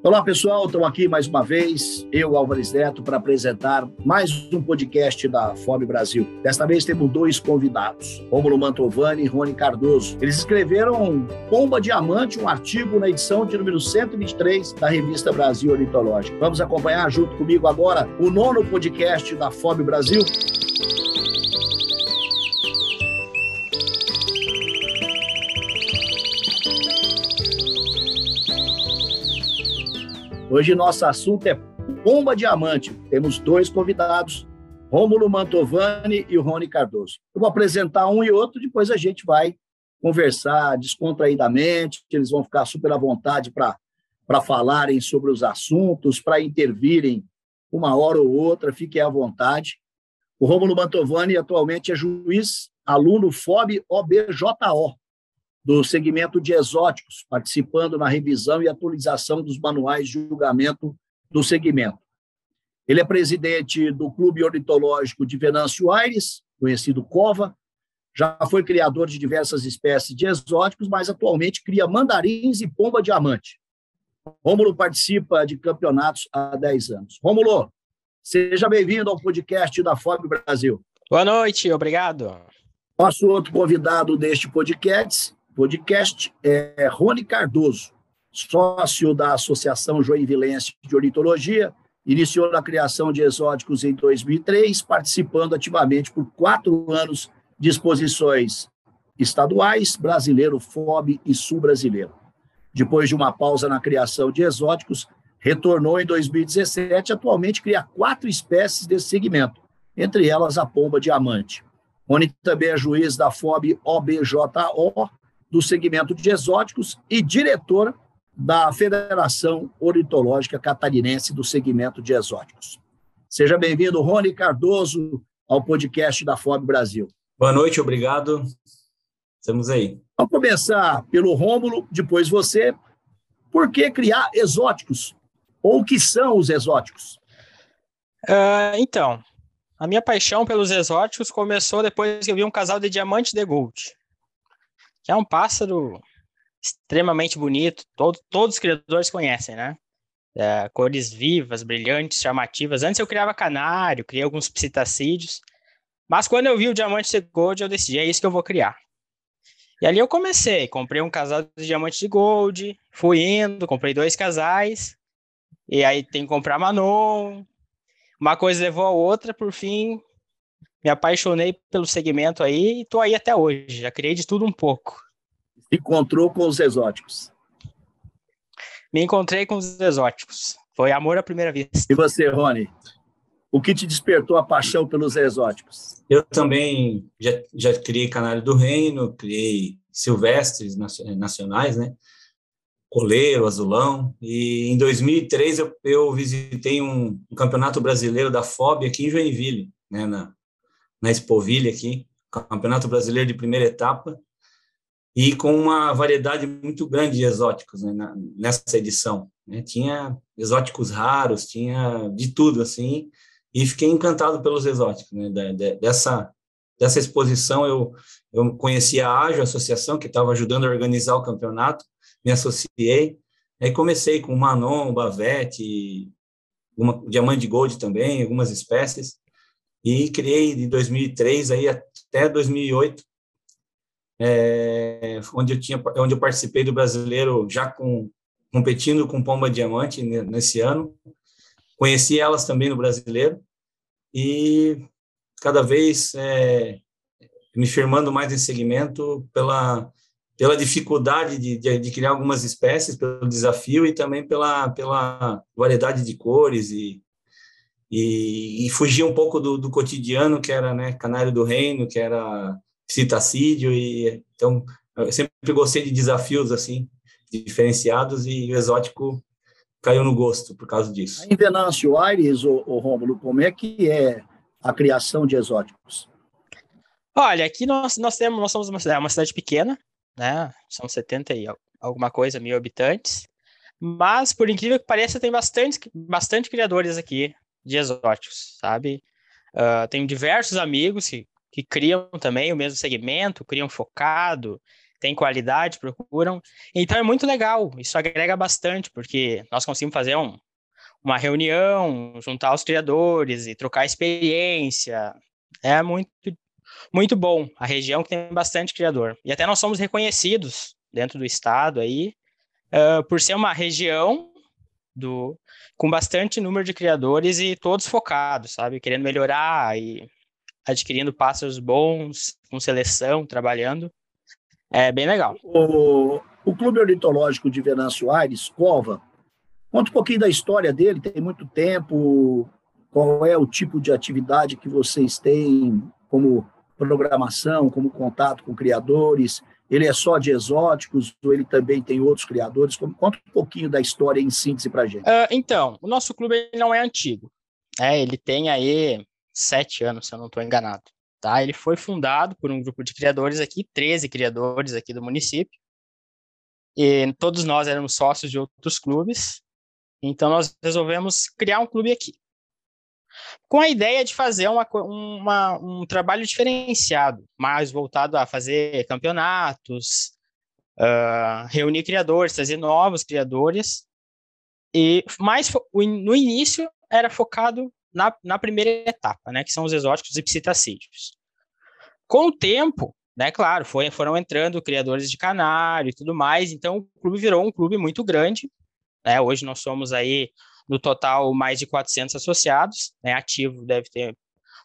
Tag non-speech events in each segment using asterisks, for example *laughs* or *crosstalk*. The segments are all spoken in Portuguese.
Olá, pessoal, estamos aqui mais uma vez, eu, Álvares Neto, para apresentar mais um podcast da FOB Brasil. Desta vez temos dois convidados, Rômulo Mantovani e Rony Cardoso. Eles escreveram Pomba Diamante, um artigo na edição de número 123 da revista Brasil Ornitológica. Vamos acompanhar junto comigo agora o nono podcast da FOB Brasil. Hoje nosso assunto é Bomba Diamante. Temos dois convidados, Rômulo Mantovani e Rony Cardoso. Eu vou apresentar um e outro, depois a gente vai conversar descontraídamente, eles vão ficar super à vontade para falarem sobre os assuntos, para intervirem uma hora ou outra, fiquem à vontade. O Rômulo Mantovani atualmente é juiz, aluno FOB OBJO, do segmento de exóticos, participando na revisão e atualização dos manuais de julgamento do segmento. Ele é presidente do Clube Ornitológico de Venâncio Aires, conhecido COVA, já foi criador de diversas espécies de exóticos, mas atualmente cria mandarins e pomba diamante. Rômulo participa de campeonatos há 10 anos. Rômulo, seja bem-vindo ao podcast da FOB Brasil. Boa noite, obrigado. Nosso outro convidado deste podcast podcast é Rony Cardoso, sócio da Associação Joinvilense de Ornitologia, iniciou na criação de exóticos em 2003, participando ativamente por quatro anos de exposições estaduais, brasileiro, FOB e sul-brasileiro. Depois de uma pausa na criação de exóticos, retornou em 2017 atualmente cria quatro espécies desse segmento, entre elas a pomba diamante. Rony também é juiz da FOB OBJO, do segmento de exóticos e diretor da Federação Ornitológica Catarinense do segmento de exóticos. Seja bem-vindo, Rony Cardoso, ao podcast da FOB Brasil. Boa noite, obrigado. Estamos aí. Vamos começar pelo Rômulo, depois você. Por que criar exóticos? Ou o que são os exóticos? Uh, então, a minha paixão pelos exóticos começou depois que eu vi um casal de diamante de gold que é um pássaro extremamente bonito, todo, todos os criadores conhecem, né? É, cores vivas, brilhantes, chamativas. Antes eu criava canário, criei alguns psitacídeos, mas quando eu vi o diamante de gold, eu decidi, é isso que eu vou criar. E ali eu comecei, comprei um casal de diamante de gold, fui indo, comprei dois casais, e aí tem que comprar Manon, uma coisa levou a outra, por fim, me apaixonei pelo segmento aí e tô aí até hoje. Já criei de tudo um pouco. Se encontrou com os exóticos. Me encontrei com os exóticos. Foi amor à primeira vista. E você, Rony? O que te despertou a paixão pelos exóticos? Eu também já, já criei Canário do Reino, criei silvestres nacionais, né? Coleiro, azulão. E em 2003 eu, eu visitei um, um campeonato brasileiro da FOB aqui em Joinville, né? Na, na Expovilha aqui, Campeonato Brasileiro de primeira etapa, e com uma variedade muito grande de exóticos né, nessa edição. Né? Tinha exóticos raros, tinha de tudo, assim, e fiquei encantado pelos exóticos. Né? dessa, dessa exposição, eu, eu conheci a AJO, a associação que estava ajudando a organizar o campeonato, me associei, aí comecei com Manon, Bavette, uma, Diamante Gold também, algumas espécies, e criei de 2003 aí até 2008, é, onde eu tinha, onde eu participei do brasileiro já com competindo com Pomba Diamante nesse ano. Conheci elas também no brasileiro e cada vez é, me firmando mais nesse segmento pela pela dificuldade de, de, de, criar algumas espécies, pelo desafio e também pela, pela variedade de cores e, e, e fugir um pouco do, do, cotidiano, que era né, Canário do Reino, que era citacídio, e então eu sempre gostei de desafios assim, diferenciados, e o exótico caiu no gosto por causa disso. Em Venâncio Aires, o, o Rômulo, como é que é a criação de exóticos? Olha, aqui nós, nós temos, nós somos uma cidade, uma cidade pequena, né? São 70 e alguma coisa mil habitantes. Mas, por incrível que pareça, tem bastante, bastante criadores aqui de exóticos, sabe? Uh, tenho diversos amigos que, que criam também o mesmo segmento, criam focado, têm qualidade, procuram. Então é muito legal, isso agrega bastante, porque nós conseguimos fazer um, uma reunião, juntar os criadores e trocar experiência. É muito, muito bom. A região que tem bastante criador. E até nós somos reconhecidos dentro do estado aí, uh, por ser uma região do, com bastante número de criadores e todos focados, sabe? Querendo melhorar e adquirindo pássaros bons, com seleção, trabalhando. É bem legal. O, o Clube Ornitológico de Venâncio Aires, Cova, conta um pouquinho da história dele, tem muito tempo, qual é o tipo de atividade que vocês têm como programação, como contato com criadores, ele é só de exóticos ou ele também tem outros criadores? Conta um pouquinho da história em síntese para gente. Uh, então, o nosso clube não é antigo. É, ele tem aí sete anos, se eu não estou enganado. Tá? Ele foi fundado por um grupo de criadores aqui, 13 criadores aqui do município. E todos nós éramos sócios de outros clubes. Então, nós resolvemos criar um clube aqui com a ideia de fazer uma, uma, um trabalho diferenciado, mais voltado a fazer campeonatos, uh, reunir criadores, trazer novos criadores. E mais no início era focado na, na primeira etapa, né, que são os exóticos e psitacídeos. Com o tempo, né, claro, foi, foram entrando criadores de canário e tudo mais, então o clube virou um clube muito grande. Né, hoje nós somos aí no total, mais de 400 associados, né? Ativo deve ter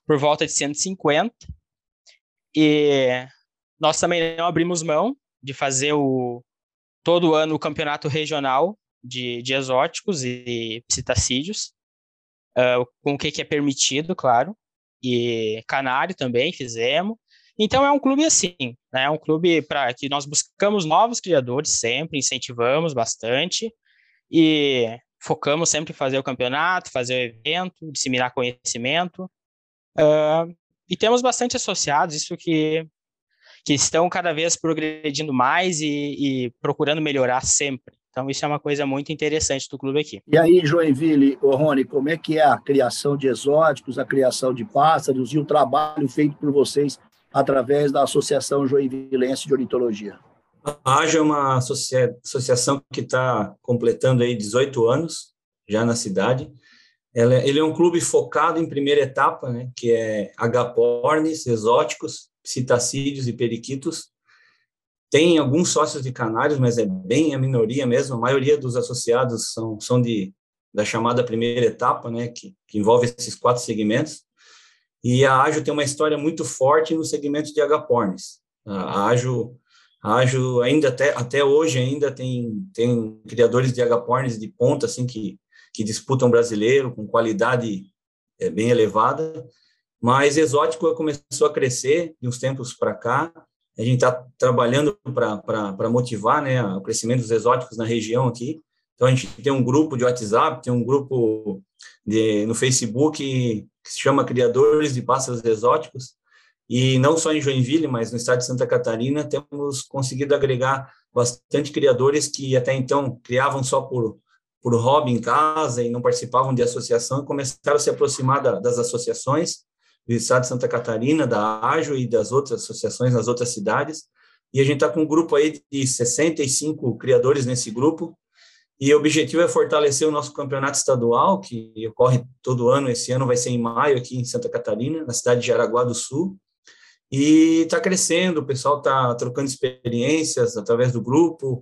por volta de 150. E nós também não abrimos mão de fazer o todo ano o campeonato regional de, de exóticos e psitacídeos, uh, com o que, que é permitido, claro, e canário também fizemos. Então é um clube assim, né? É um clube para que nós buscamos novos criadores sempre, incentivamos bastante e focamos sempre em fazer o campeonato, fazer o evento, disseminar conhecimento. Uh, e temos bastante associados, isso que, que estão cada vez progredindo mais e, e, procurando melhorar sempre. Então, isso é uma coisa muito interessante do clube aqui. E aí, Joinville, Rony, como é que é a criação de exóticos, a criação de pássaros e o trabalho feito por vocês através da Associação Joinvilense de Ornitologia? A AJA é uma associação que está completando aí 18 anos já na cidade. Ela, ele é um clube focado em primeira etapa, né, que é agapornis, exóticos, citacídeos e periquitos. Tem alguns sócios de canários, mas é bem a minoria mesmo. A maioria dos associados são, são de da chamada primeira etapa, né, que, que envolve esses quatro segmentos. E a Ágil tem uma história muito forte no segmento de agapornis. A Ágil Ajo ainda até, até hoje ainda tem, tem criadores de agapornis de ponta assim que, que disputam brasileiro com qualidade é, bem elevada, mas exótico começou a crescer de uns tempos para cá. A gente está trabalhando para motivar né, o crescimento dos exóticos na região aqui. Então a gente tem um grupo de WhatsApp, tem um grupo de, no Facebook que se chama Criadores de Pássaros Exóticos, e não só em Joinville, mas no estado de Santa Catarina, temos conseguido agregar bastante criadores que até então criavam só por, por hobby em casa e não participavam de associação começaram a se aproximar da, das associações do estado de Santa Catarina, da Ágio e das outras associações nas outras cidades. E a gente está com um grupo aí de 65 criadores nesse grupo. E o objetivo é fortalecer o nosso campeonato estadual, que ocorre todo ano. Esse ano vai ser em maio, aqui em Santa Catarina, na cidade de Jaraguá do Sul. E está crescendo, o pessoal está trocando experiências através do grupo.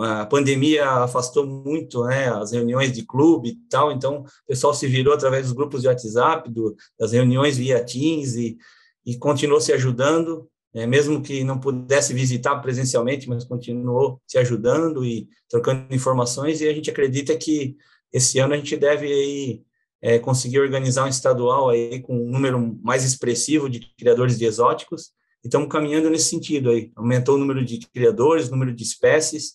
A pandemia afastou muito né, as reuniões de clube e tal, então o pessoal se virou através dos grupos de WhatsApp, do, das reuniões via Teams e, e continuou se ajudando, né, mesmo que não pudesse visitar presencialmente, mas continuou se ajudando e trocando informações. E a gente acredita que esse ano a gente deve aí, é, conseguir organizar um estadual aí com um número mais expressivo de criadores de exóticos, e estamos caminhando nesse sentido aí. Aumentou o número de criadores, o número de espécies,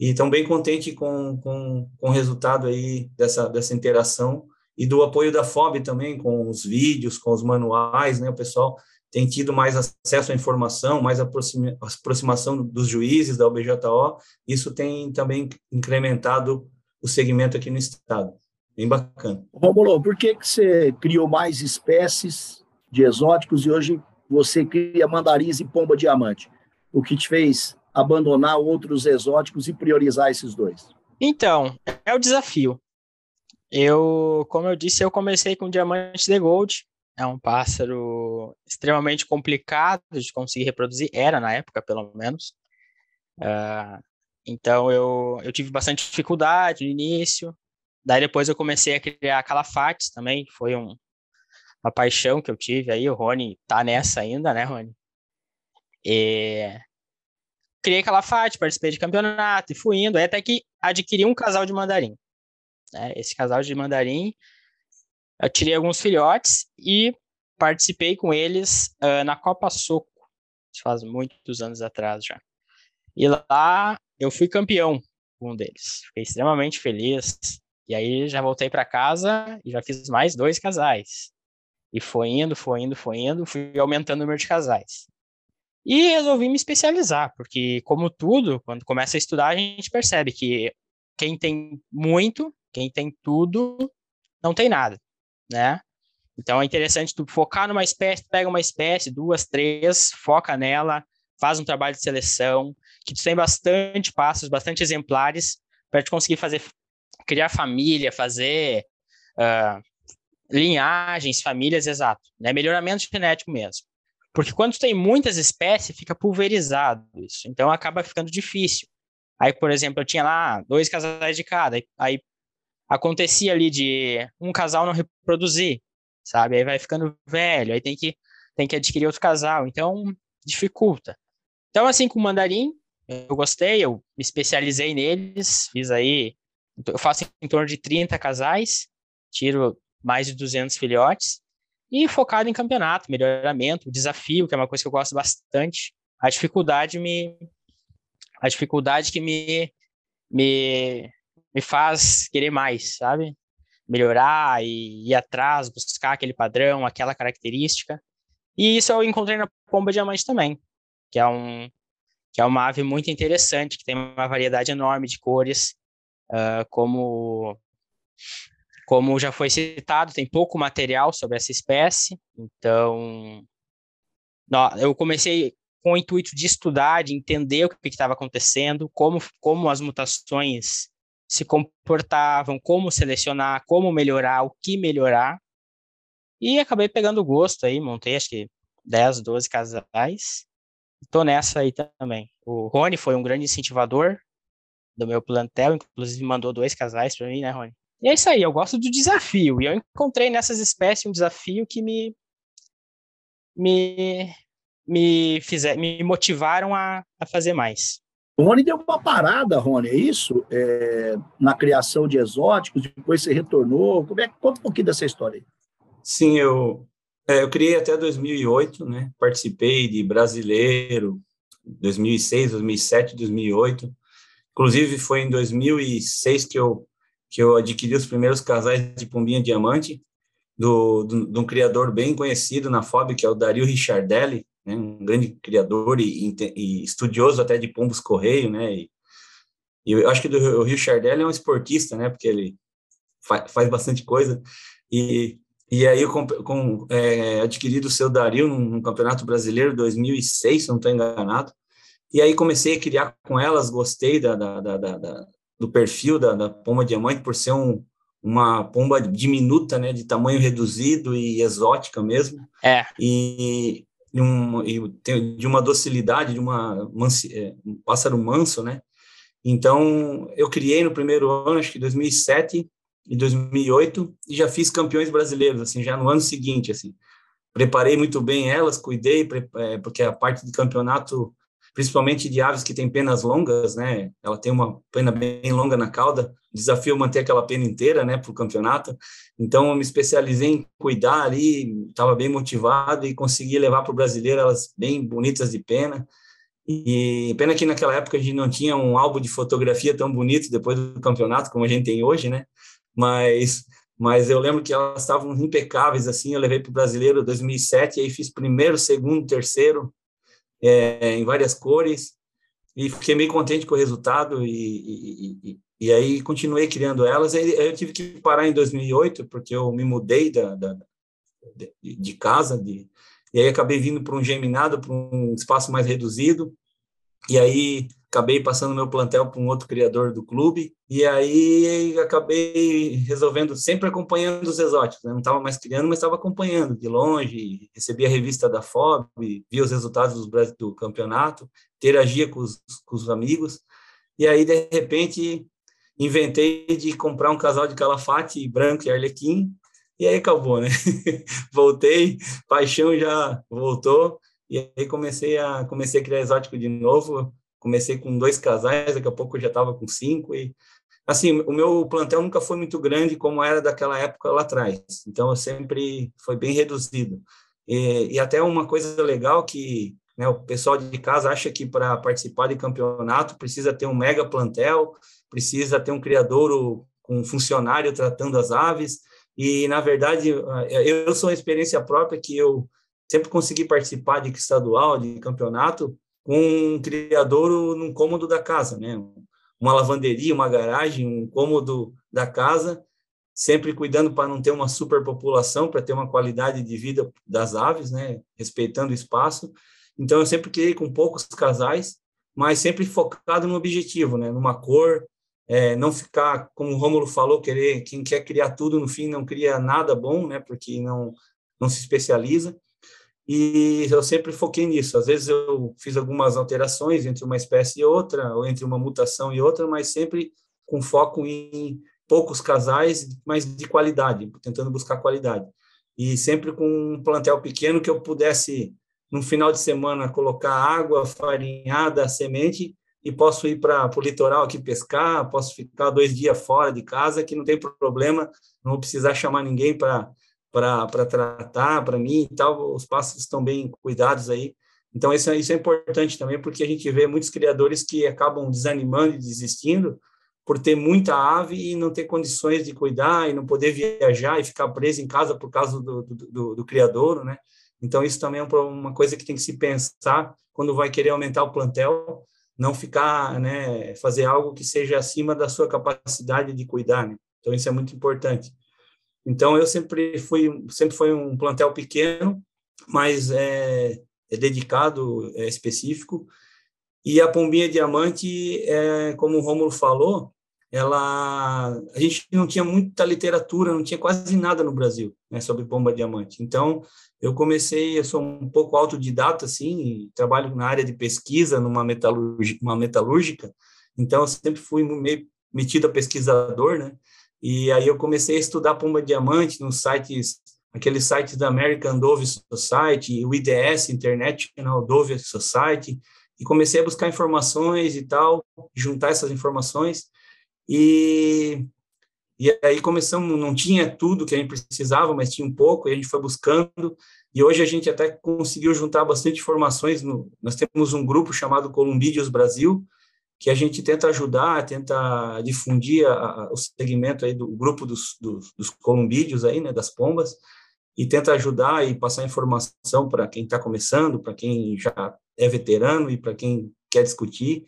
e estamos bem contentes com, com, com o resultado aí dessa, dessa interação e do apoio da FOB também, com os vídeos, com os manuais, né? O pessoal tem tido mais acesso à informação, mais aproxima, aproximação dos juízes da OBJO, isso tem também incrementado o segmento aqui no estado. Bem bacana. Romulo, por que, que você criou mais espécies de exóticos e hoje você cria mandarins e pomba diamante? O que te fez abandonar outros exóticos e priorizar esses dois? Então, é o desafio. Eu, como eu disse, eu comecei com diamante de gold. É um pássaro extremamente complicado de conseguir reproduzir, era na época, pelo menos. Uh, então eu, eu tive bastante dificuldade no início. Daí depois eu comecei a criar calafates também, foi um, uma paixão que eu tive aí. O Rony tá nessa ainda, né, Rony? E... Criei calafate, participei de campeonato e fui indo, até que adquiri um casal de mandarim. Né? Esse casal de mandarim, eu tirei alguns filhotes e participei com eles uh, na Copa Soco, faz muitos anos atrás já. E lá eu fui campeão com um deles. Fiquei extremamente feliz. E aí já voltei para casa e já fiz mais dois casais. E foi indo, foi indo, foi indo, fui aumentando o número de casais. E resolvi me especializar, porque como tudo, quando começa a estudar, a gente percebe que quem tem muito, quem tem tudo, não tem nada, né? Então é interessante tu focar numa espécie, pega uma espécie, duas, três, foca nela, faz um trabalho de seleção, que tu tem bastante passos, bastante exemplares para te conseguir fazer criar família, fazer uh, linhagens, famílias, exato, né? Melhoramento genético mesmo. Porque quando tem muitas espécies, fica pulverizado isso. Então acaba ficando difícil. Aí, por exemplo, eu tinha lá dois casais de cada. Aí acontecia ali de um casal não reproduzir, sabe? Aí vai ficando velho, aí tem que, tem que adquirir outro casal. Então, dificulta. Então, assim, com o mandarim, eu gostei, eu me especializei neles, fiz aí, eu faço em torno de 30 casais, tiro mais de 200 filhotes, e focado em campeonato, melhoramento, desafio, que é uma coisa que eu gosto bastante. A dificuldade me a dificuldade que me me me faz querer mais, sabe? Melhorar e ir atrás, buscar aquele padrão, aquela característica. E isso eu encontrei na pomba diamante também, que é um que é uma ave muito interessante, que tem uma variedade enorme de cores, uh, como como já foi citado, tem pouco material sobre essa espécie, então eu comecei com o intuito de estudar, de entender o que estava acontecendo, como, como as mutações se comportavam, como selecionar, como melhorar, o que melhorar. E acabei pegando gosto aí, montei acho que 10, 12 casais. Estou nessa aí também. O Rony foi um grande incentivador do meu plantel, inclusive mandou dois casais para mim, né, Rony? E é isso aí, eu gosto do desafio. E eu encontrei nessas espécies um desafio que me me me fizer, me motivaram a, a fazer mais. O Rony deu uma parada, Rony, é isso? É, na criação de exóticos, depois você retornou. Como é, conta um pouquinho dessa história aí. Sim, eu, é, eu criei até 2008, né? Participei de brasileiro 2006, 2007, 2008. Inclusive foi em 2006 que eu que eu adquiri os primeiros casais de pombinha diamante do, do, de um criador bem conhecido na FOB, que é o Dario Richardelli, né, um grande criador e, e, estudioso até de pombos correio, né, e, e eu acho que do, o Richardelli é um esportista, né, porque ele fa, faz bastante coisa, e, e aí eu com, com, é, adquiri seu Dario num, num campeonato brasileiro 2006, se não estou enganado, e aí comecei a criar com elas, gostei da, da, da, da do perfil da, da pomba diamante por ser um, uma pomba diminuta, né, de tamanho reduzido e exótica mesmo. É. E, e, um, e de uma docilidade, de uma mansi, é, um pássaro manso, né? Então, eu criei no primeiro ano, acho que 2007 e 2008, e já fiz campeões brasileiros, assim, já no ano seguinte, assim. Preparei muito bem elas, cuidei, é, porque a parte de campeonato principalmente de aves que têm penas longas, né? Ela tem uma pena bem longa na cauda. Desafio manter aquela pena inteira, né, para o campeonato. Então, eu me especializei em cuidar ali, estava bem motivado e consegui levar para o brasileiro elas bem bonitas de pena. E pena que naquela época a gente não tinha um álbum de fotografia tão bonito depois do campeonato como a gente tem hoje, né? Mas mas eu lembro que elas estavam impecáveis assim. Eu levei para o brasileiro 2007 e aí fiz primeiro, segundo, terceiro é, em várias cores e fiquei meio contente com o resultado e, e, e, e aí continuei criando elas. Aí eu tive que parar em 2008 porque eu me mudei da, da de, de, casa de, e aí acabei vindo para um geminado, para um espaço mais reduzido e aí acabei passando meu plantel para um outro criador do clube, e aí acabei resolvendo, sempre acompanhando os exóticos, né? não estava mais criando, mas estava acompanhando de longe, recebia a revista da FOB, via os resultados do, do campeonato, interagia com os, com os amigos, e aí, de repente, inventei de comprar um casal de calafate branco e arlequim, e aí acabou, né? *laughs* Voltei, paixão já voltou, e aí comecei a, comecei a criar exótico de novo, comecei com dois casais, daqui a pouco eu já estava com cinco, e assim, o meu plantel nunca foi muito grande como era daquela época lá atrás, então eu sempre foi bem reduzido. E, e até uma coisa legal que né, o pessoal de casa acha que para participar de campeonato precisa ter um mega plantel, precisa ter um criador com um funcionário tratando as aves, e na verdade eu sou uma experiência própria que eu sempre consegui participar de estadual, de campeonato, com um criador num cômodo da casa, né? Uma lavanderia, uma garagem, um cômodo da casa, sempre cuidando para não ter uma superpopulação, para ter uma qualidade de vida das aves, né? Respeitando o espaço. Então eu sempre criei com poucos casais, mas sempre focado no objetivo, né? Numa cor, é, não ficar, como o Rômulo falou, querer quem quer criar tudo no fim não cria nada bom, né? Porque não não se especializa. E eu sempre foquei nisso. Às vezes eu fiz algumas alterações entre uma espécie e outra, ou entre uma mutação e outra, mas sempre com foco em poucos casais, mas de qualidade, tentando buscar qualidade. E sempre com um plantel pequeno que eu pudesse, no final de semana, colocar água, farinhada, semente, e posso ir para o litoral aqui pescar, posso ficar dois dias fora de casa, que não tem problema, não vou precisar chamar ninguém para para tratar para mim e tal, os pássaros estão bem cuidados aí. Então, isso, é, isso é importante também, porque a gente vê muitos criadores que acabam desanimando e desistindo por ter muita ave e não ter condições de cuidar e não poder viajar e ficar preso em casa por causa do, do, do, do criador, né? Então, isso também é uma coisa que tem que se pensar quando vai querer aumentar o plantel, não ficar, né, fazer algo que seja acima da sua capacidade de cuidar, né? Então, isso é muito importante. Então eu sempre fui sempre foi um plantel pequeno, mas é, é dedicado, é específico. E a pombinha diamante, é, como o Rômulo falou, ela a gente não tinha muita literatura, não tinha quase nada no Brasil né, sobre pomba diamante. Então eu comecei, eu sou um pouco autodidata assim, trabalho na área de pesquisa numa metalúrgica, metalúrgica. Então eu sempre fui meio metido a pesquisador, né? E aí eu comecei a estudar pomba diamante nos sites, aqueles sites da American Dove Society, o IDS, International Dove Society, e comecei a buscar informações e tal, juntar essas informações. E, e aí começamos, não tinha tudo que a gente precisava, mas tinha um pouco, e a gente foi buscando, e hoje a gente até conseguiu juntar bastante informações. No, nós temos um grupo chamado Columbídeos Brasil, que a gente tenta ajudar, tenta difundir a, a, o segmento aí do grupo dos, dos, dos, columbídeos aí, né, das pombas, e tenta ajudar e passar informação para quem está começando, para quem já é veterano e para quem quer discutir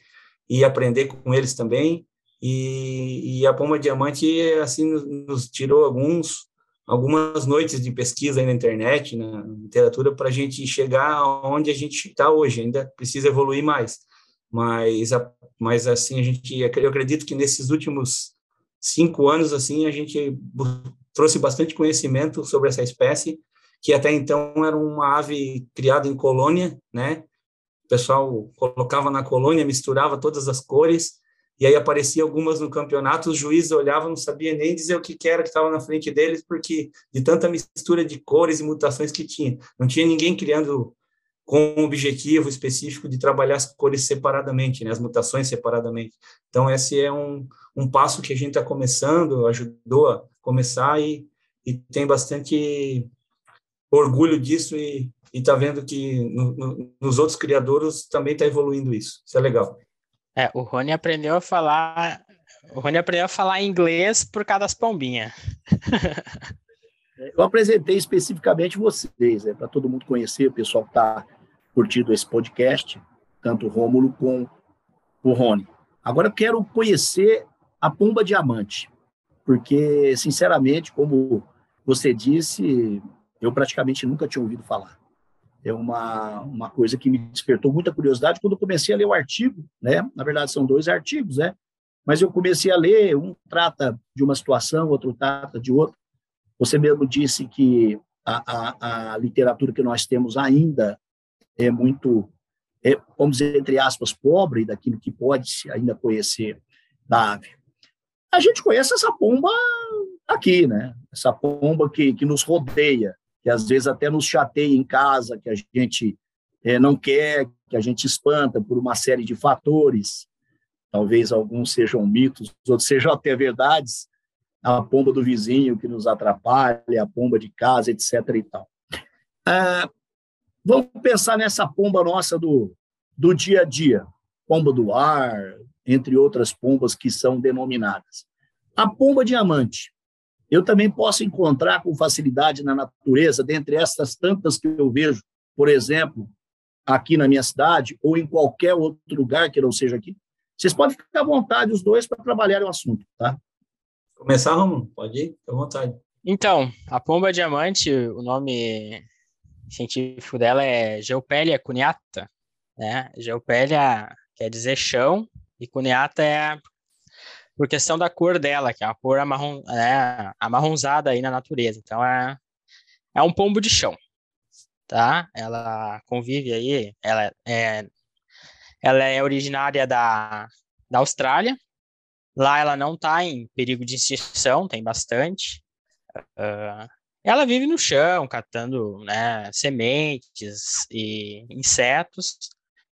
e aprender com eles também. E, e a pomba diamante assim nos, nos tirou alguns algumas noites de pesquisa aí na internet, na literatura, para a gente chegar onde a gente está hoje. Ainda precisa evoluir mais mas, mas assim, a gente, eu acredito que nesses últimos cinco anos, assim, a gente trouxe bastante conhecimento sobre essa espécie, que até então era uma ave criada em colônia, né? O pessoal colocava na colônia, misturava todas as cores, e aí aparecia algumas no campeonato, os juízes olhavam, não sabia nem dizer o que, era que estava na frente deles, porque de tanta mistura de cores e mutações que tinha. Não tinha ninguém criando com o objetivo específico de trabalhar as cores separadamente, né, as mutações separadamente. Então, esse é um, um passo que a gente está começando, ajudou a começar e, e tem bastante orgulho disso e está vendo que no, no, nos outros criadores também está evoluindo isso. Isso é legal. É, o Rony aprendeu a falar, o Rony aprendeu a falar inglês por causa das pombinhas. *laughs* Eu apresentei especificamente vocês, né, para todo mundo conhecer, o pessoal que está curtido esse podcast, tanto o Rômulo com o Rony. Agora eu quero conhecer a Pomba Diamante, porque, sinceramente, como você disse, eu praticamente nunca tinha ouvido falar. é uma, uma coisa que me despertou muita curiosidade quando eu comecei a ler o artigo, né? Na verdade, são dois artigos, né? Mas eu comecei a ler, um trata de uma situação, outro trata de outra. Você mesmo disse que a, a, a literatura que nós temos ainda é muito, é, vamos dizer, entre aspas, pobre daquilo que pode se ainda conhecer da ave. A gente conhece essa pomba aqui, né? Essa pomba que, que nos rodeia, que às vezes até nos chateia em casa, que a gente é, não quer, que a gente espanta por uma série de fatores. Talvez alguns sejam mitos, outros sejam até verdades. A pomba do vizinho que nos atrapalha, a pomba de casa, etc. E tal. Ah, vamos pensar nessa pomba nossa do, do dia a dia, pomba do ar, entre outras pombas que são denominadas. A pomba diamante, eu também posso encontrar com facilidade na natureza, dentre essas tantas que eu vejo, por exemplo, aqui na minha cidade ou em qualquer outro lugar que não seja aqui. Vocês podem ficar à vontade, os dois, para trabalhar o assunto, tá? Começar, Romulo? Pode ir, à vontade. Então, a pomba diamante, o nome científico dela é Geopélia cuniata, né? Geopélia quer dizer chão e cuniata é por questão da cor dela, que é uma cor amarron, é, amarronzada aí na natureza. Então é, é um pombo de chão, tá? Ela convive aí, ela é, ela é originária da, da Austrália. Lá ela não está em perigo de extinção, tem bastante. Uh, ela vive no chão, catando né, sementes e insetos.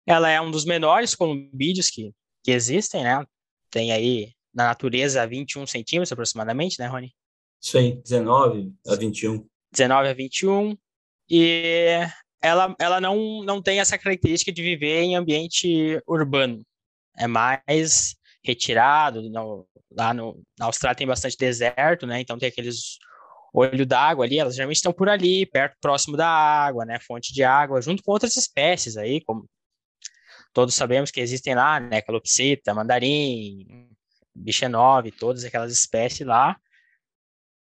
Ela é um dos menores columbídeos que, que existem, né? Tem aí na natureza 21 centímetros aproximadamente, né, Rony? Isso aí, 19 a 21. 19 a 21. E ela, ela não, não tem essa característica de viver em ambiente urbano. É mais retirado. No, lá no, na Austrália tem bastante deserto, né? Então tem aqueles olho d'água ali, elas geralmente estão por ali, perto, próximo da água, né? Fonte de água, junto com outras espécies aí, como todos sabemos que existem lá, né? Calopsita, mandarim, Bichenove, todas aquelas espécies lá.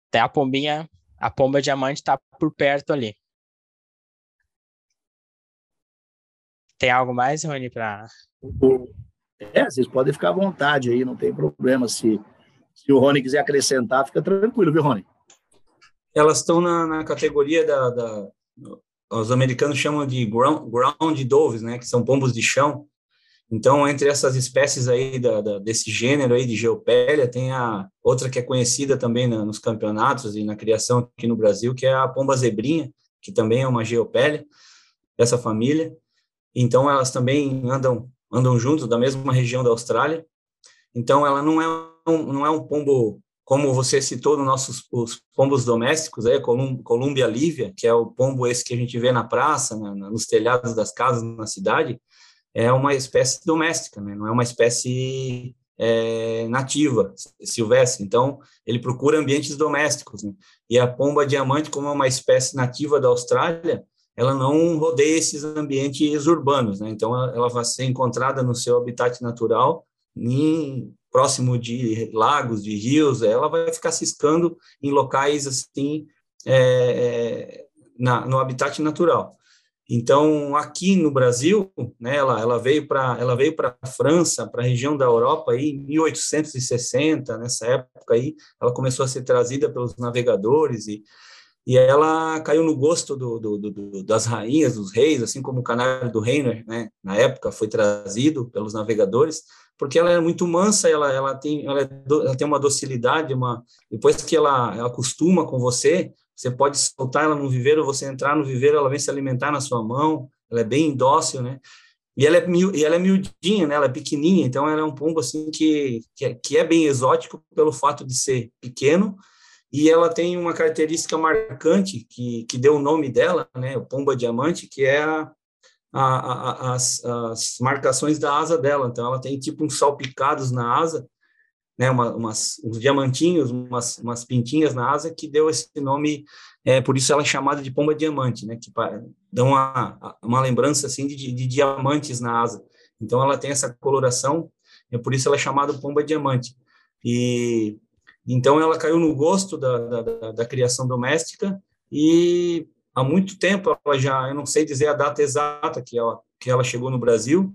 Até a pombinha, a pomba diamante está por perto ali. Tem algo mais, Rony, para. É, vocês podem ficar à vontade aí, não tem problema. Se, se o Rony quiser acrescentar, fica tranquilo, viu, Rony? Elas estão na, na categoria da, da, Os americanos chamam de ground, ground doves, né? Que são pombos de chão. Então, entre essas espécies aí da, da, desse gênero aí de geopélia, tem a outra que é conhecida também na, nos campeonatos e na criação aqui no Brasil, que é a pomba zebrinha, que também é uma geopélia dessa família. Então, elas também andam andam juntos da mesma região da Austrália. Então, ela não é um, não é um pombo como você citou nos nossos os pombos domésticos, é Colum, Columbia livia, que é o pombo esse que a gente vê na praça, na, nos telhados das casas na cidade é uma espécie doméstica, né? não é uma espécie é, nativa, silvestre. Então, ele procura ambientes domésticos. Né? E a pomba diamante, como é uma espécie nativa da Austrália, ela não rodeia esses ambientes urbanos. Né? Então, ela vai ser encontrada no seu habitat natural, em, próximo de lagos, de rios. Ela vai ficar ciscando em locais assim, é, é na, no habitat natural. Então, aqui no Brasil, né, ela, ela veio para ela veio para a França, para a região da Europa aí, em 1860, nessa época aí, ela começou a ser trazida pelos navegadores e, e ela caiu no gosto do, do, do, das rainhas, dos reis, assim como o canário do reino, né, na época foi trazido pelos navegadores, porque ela é muito mansa, ela, ela, tem, ela, é ela tem uma docilidade, uma, depois que ela, ela acostuma com você, você pode soltar ela no viveiro, você entrar no viveiro, ela vem se alimentar na sua mão, ela é bem dócil, né? E ela é, e ela é miudinha, né? Ela é pequenininha, então ela é um pombo assim que, que é, que é bem exótico pelo fato de ser pequeno e ela tem uma característica marcante que, que deu o nome dela, né? O pomba diamante, que é a, a, a, as, as marcações da asa dela. Então ela tem tipo uns salpicados na asa né, uma, umas, uns diamantinhos, umas, umas pintinhas na asa que deu esse nome, é, por isso ela é chamada de pomba diamante, né, que dão uma, uma lembrança assim de, de diamantes na asa. Então ela tem essa coloração, é por isso ela é chamada pomba diamante. E então ela caiu no gosto da, da, da, da criação doméstica e há muito tempo ela já, eu não sei dizer a data exata que ela, que ela chegou no Brasil,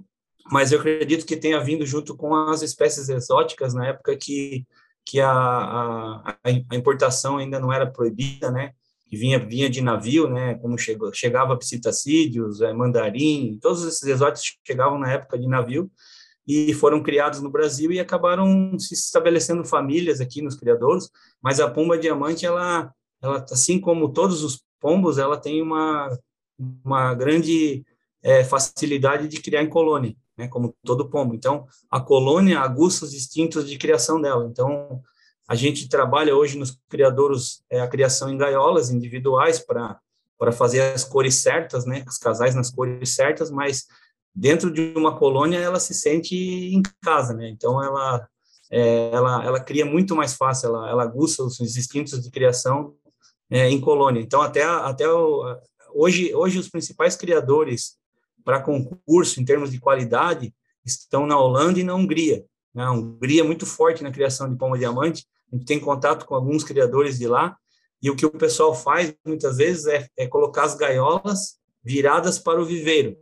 mas eu acredito que tenha vindo junto com as espécies exóticas na época que, que a, a, a importação ainda não era proibida, né? Que vinha, vinha de navio, né? Como chegou, chegava psitacídeos, é, mandarim, todos esses exóticos chegavam na época de navio e foram criados no Brasil e acabaram se estabelecendo famílias aqui nos criadores, mas a pomba diamante, ela, ela assim como todos os pombos, ela tem uma, uma grande é, facilidade de criar em colônia, né, como todo pombo. Então, a colônia aguça os instintos de criação dela. Então, a gente trabalha hoje nos criadores é, a criação em gaiolas individuais para para fazer as cores certas, né, os casais nas cores certas, mas dentro de uma colônia ela se sente em casa, né? Então ela é, ela ela cria muito mais fácil, ela ela aguça os instintos de criação é, em colônia. Então até até o, hoje hoje os principais criadores para concurso em termos de qualidade estão na Holanda e na Hungria. Né? A Hungria é muito forte na criação de pomba diamante. A gente tem contato com alguns criadores de lá e o que o pessoal faz muitas vezes é, é colocar as gaiolas viradas para o viveiro.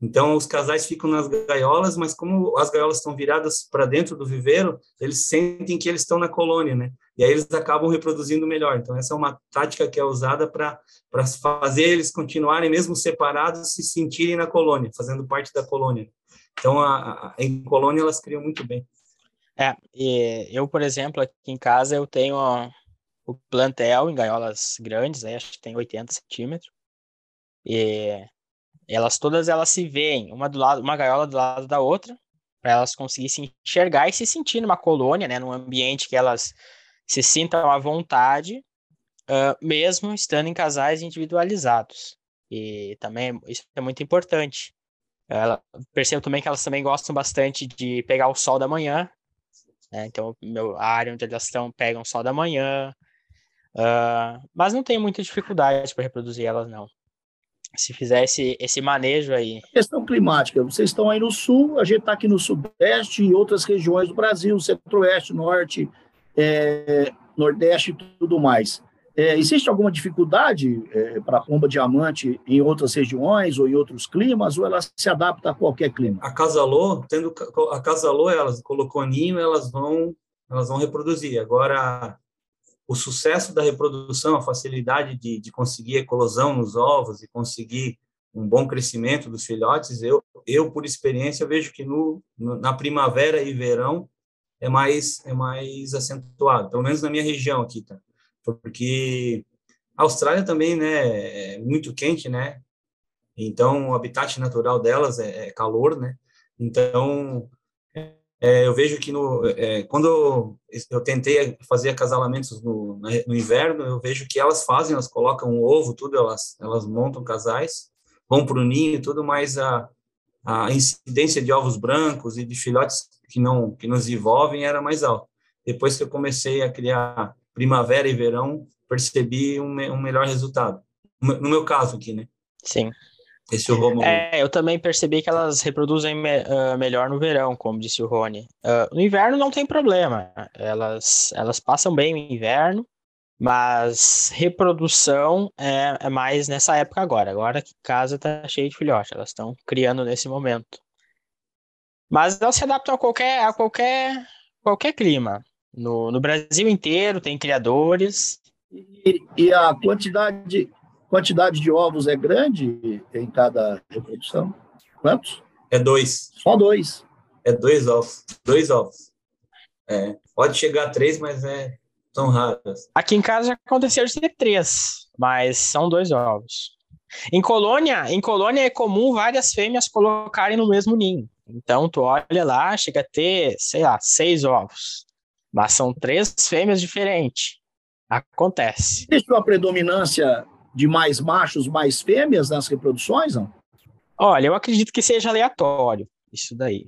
Então, os casais ficam nas gaiolas, mas como as gaiolas estão viradas para dentro do viveiro, eles sentem que eles estão na colônia, né? E aí eles acabam reproduzindo melhor. Então, essa é uma tática que é usada para fazer eles continuarem, mesmo separados, se sentirem na colônia, fazendo parte da colônia. Então, a, a, em colônia, elas criam muito bem. É, e eu, por exemplo, aqui em casa, eu tenho o plantel em gaiolas grandes, aí acho que tem 80 centímetros. E elas todas elas se veem, uma do lado, uma gaiola do lado da outra, para elas conseguirem se enxergar e se sentir numa colônia, né, num ambiente que elas se sintam à vontade, uh, mesmo estando em casais individualizados. E também isso é muito importante. Ela, percebo também que elas também gostam bastante de pegar o sol da manhã. Né? Então, meu, a área onde elas estão pegam o sol da manhã. Uh, mas não tem muita dificuldade para reproduzir elas, não se fizesse esse manejo aí. Questão climática, vocês estão aí no sul, a gente está aqui no sudeste e outras regiões do Brasil, centro-oeste, norte, é, nordeste e tudo mais. É, existe alguma dificuldade é, para a pomba diamante em outras regiões ou em outros climas, ou ela se adapta a qualquer clima? A casalô, tendo a casalô, elas colocou ninho, elas vão elas vão reproduzir. Agora o sucesso da reprodução, a facilidade de, de conseguir eclosão nos ovos e conseguir um bom crescimento dos filhotes, eu, eu por experiência vejo que no, no, na primavera e verão é mais é mais acentuado, pelo menos na minha região aqui, tá? Porque a Austrália também, né, é muito quente, né? Então o habitat natural delas é, é calor, né? Então é, eu vejo que no, é, quando eu tentei fazer acasalamentos no, no, inverno, eu vejo que elas fazem, elas colocam um ovo, tudo, elas, elas montam casais, vão para o ninho, tudo, mas a, a incidência de ovos brancos e de filhotes que não que nos envolvem era mais alta. Depois que eu comecei a criar primavera e verão, percebi um, um melhor resultado. No meu caso aqui, né? Sim. Esse é. É, eu também percebi que elas reproduzem me, uh, melhor no verão, como disse o Rony. Uh, no inverno não tem problema, elas, elas passam bem o inverno, mas reprodução é, é mais nessa época agora. Agora que casa tá cheia de filhote, elas estão criando nesse momento. Mas elas se adaptam a qualquer, a qualquer, qualquer clima. No, no Brasil inteiro tem criadores. E, e a quantidade Quantidade de ovos é grande em cada reprodução? Quantos? É dois. Só dois. É dois ovos. Dois ovos. É, pode chegar a três, mas é, são raras. Aqui em casa já aconteceu de ter três, mas são dois ovos. Em colônia, em colônia é comum várias fêmeas colocarem no mesmo ninho. Então tu olha lá, chega a ter, sei lá, seis ovos. Mas são três fêmeas diferentes. Acontece. Existe uma predominância de mais machos, mais fêmeas nas reproduções, não? Olha, eu acredito que seja aleatório isso daí.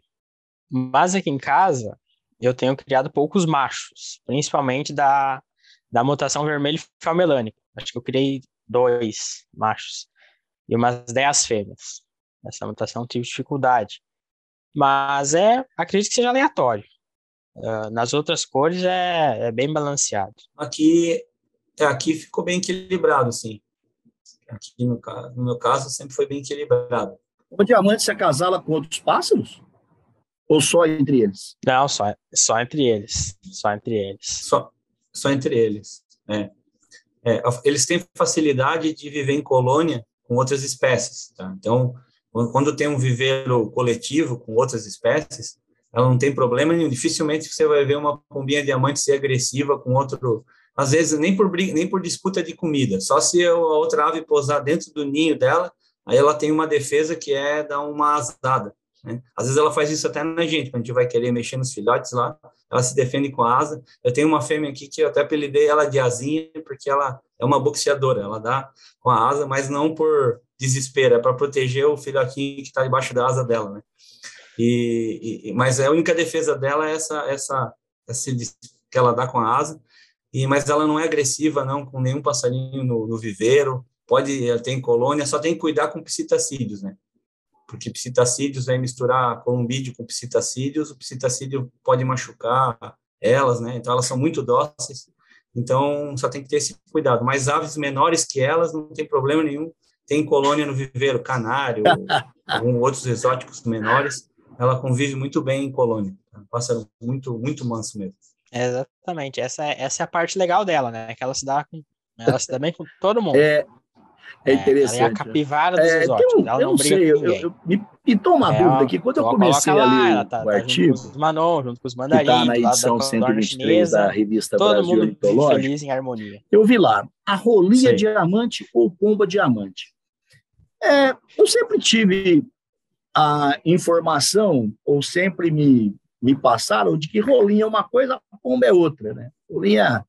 Mas aqui em casa, eu tenho criado poucos machos, principalmente da, da mutação vermelho famelânico. Acho que eu criei dois machos e umas dez fêmeas. Essa mutação tive dificuldade. Mas é, acredito que seja aleatório. Uh, nas outras cores é, é bem balanceado. Aqui, é, aqui ficou bem equilibrado, sim aqui no, no meu caso sempre foi bem equilibrado. O diamante se acasala com outros pássaros? Ou só entre eles? Não, só, só entre eles. Só entre eles. Só, só entre eles. É. É, eles têm facilidade de viver em colônia com outras espécies. Tá? Então, quando tem um viveiro coletivo com outras espécies, ela não tem problema nenhum. Dificilmente você vai ver uma pombinha diamante ser agressiva com outro. Às vezes, nem por, nem por disputa de comida, só se a outra ave pousar dentro do ninho dela, aí ela tem uma defesa que é dar uma asada. Né? Às vezes ela faz isso até na gente, quando a gente vai querer mexer nos filhotes lá, ela se defende com a asa. Eu tenho uma fêmea aqui que eu até apelidei ela de asinha, porque ela é uma boxeadora, ela dá com a asa, mas não por desespero, é para proteger o filhotinho que está debaixo da asa dela, né? E, e, mas a única defesa dela é essa, essa, essa que ela dá com a asa, e, mas ela não é agressiva, não, com nenhum passarinho no, no viveiro, pode, ela tem colônia, só tem que cuidar com psitacídeos, né? porque psitacídeos vai misturar columbídeo com psitacídeos, o psitacídeo pode machucar elas, né? Então elas são muito dóceis. Então só tem que ter esse cuidado. Mas aves menores que elas não tem problema nenhum. Tem colônia no viveiro, canário, *laughs* alguns outros exóticos menores. Ela convive muito bem em colônia. É um pássaro muito muito manso mesmo. Exatamente. Essa é, essa é a parte legal dela, né? Que ela se dá com ela se dá bem com todo *laughs* mundo. É, é, interessante. Ela é a capivara dos é, exóticos. Um, ela eu não, sei, eu, eu, me pintou uma é, dúvida aqui. Quando eu comecei lá, a ler tá, o tá artigo, junto com os Manon, junto com os mandarins, que está na edição da, 123 chinesa, da revista todo Brasil mundo Ornitológico, feliz em harmonia. Eu vi lá, a rolinha diamante ou pomba diamante. É, eu sempre tive a informação, ou sempre me, me passaram, de que rolinha é uma coisa, pomba é outra. Né? Rolinha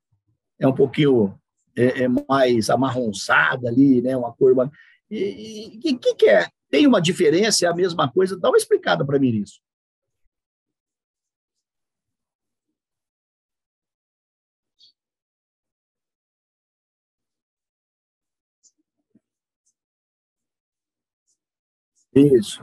é um pouquinho é, é mais amarronçada ali, né? Uma cor. E o que, que é? Tem uma diferença? É a mesma coisa? Dá uma explicada para mim isso. Isso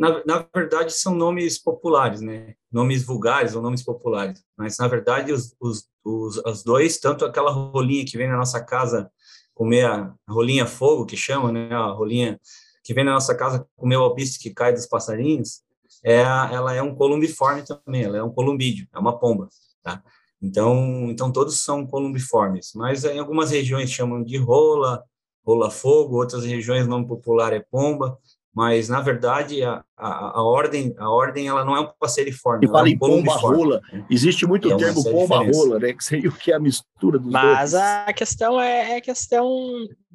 na, na verdade, são nomes populares, né? Nomes vulgares ou nomes populares. Mas, na verdade, os, os, os, os dois, tanto aquela rolinha que vem na nossa casa comer a rolinha fogo, que chama, né? A rolinha que vem na nossa casa comer o alpiste que cai dos passarinhos, é, ela é um columbiforme também, ela é um columbídeo, é uma pomba, tá? Então, então todos são columbiformes, mas em algumas regiões chamam de rola, rola fogo, outras regiões nome popular é pomba, mas na verdade a, a, a, ordem a ordem ela não é um passeriforme. E fala é um em pomba rola. Né? Existe muito é termo pomba rola, né? Que seria o que é a mistura dos Mas dois. a questão é, é questão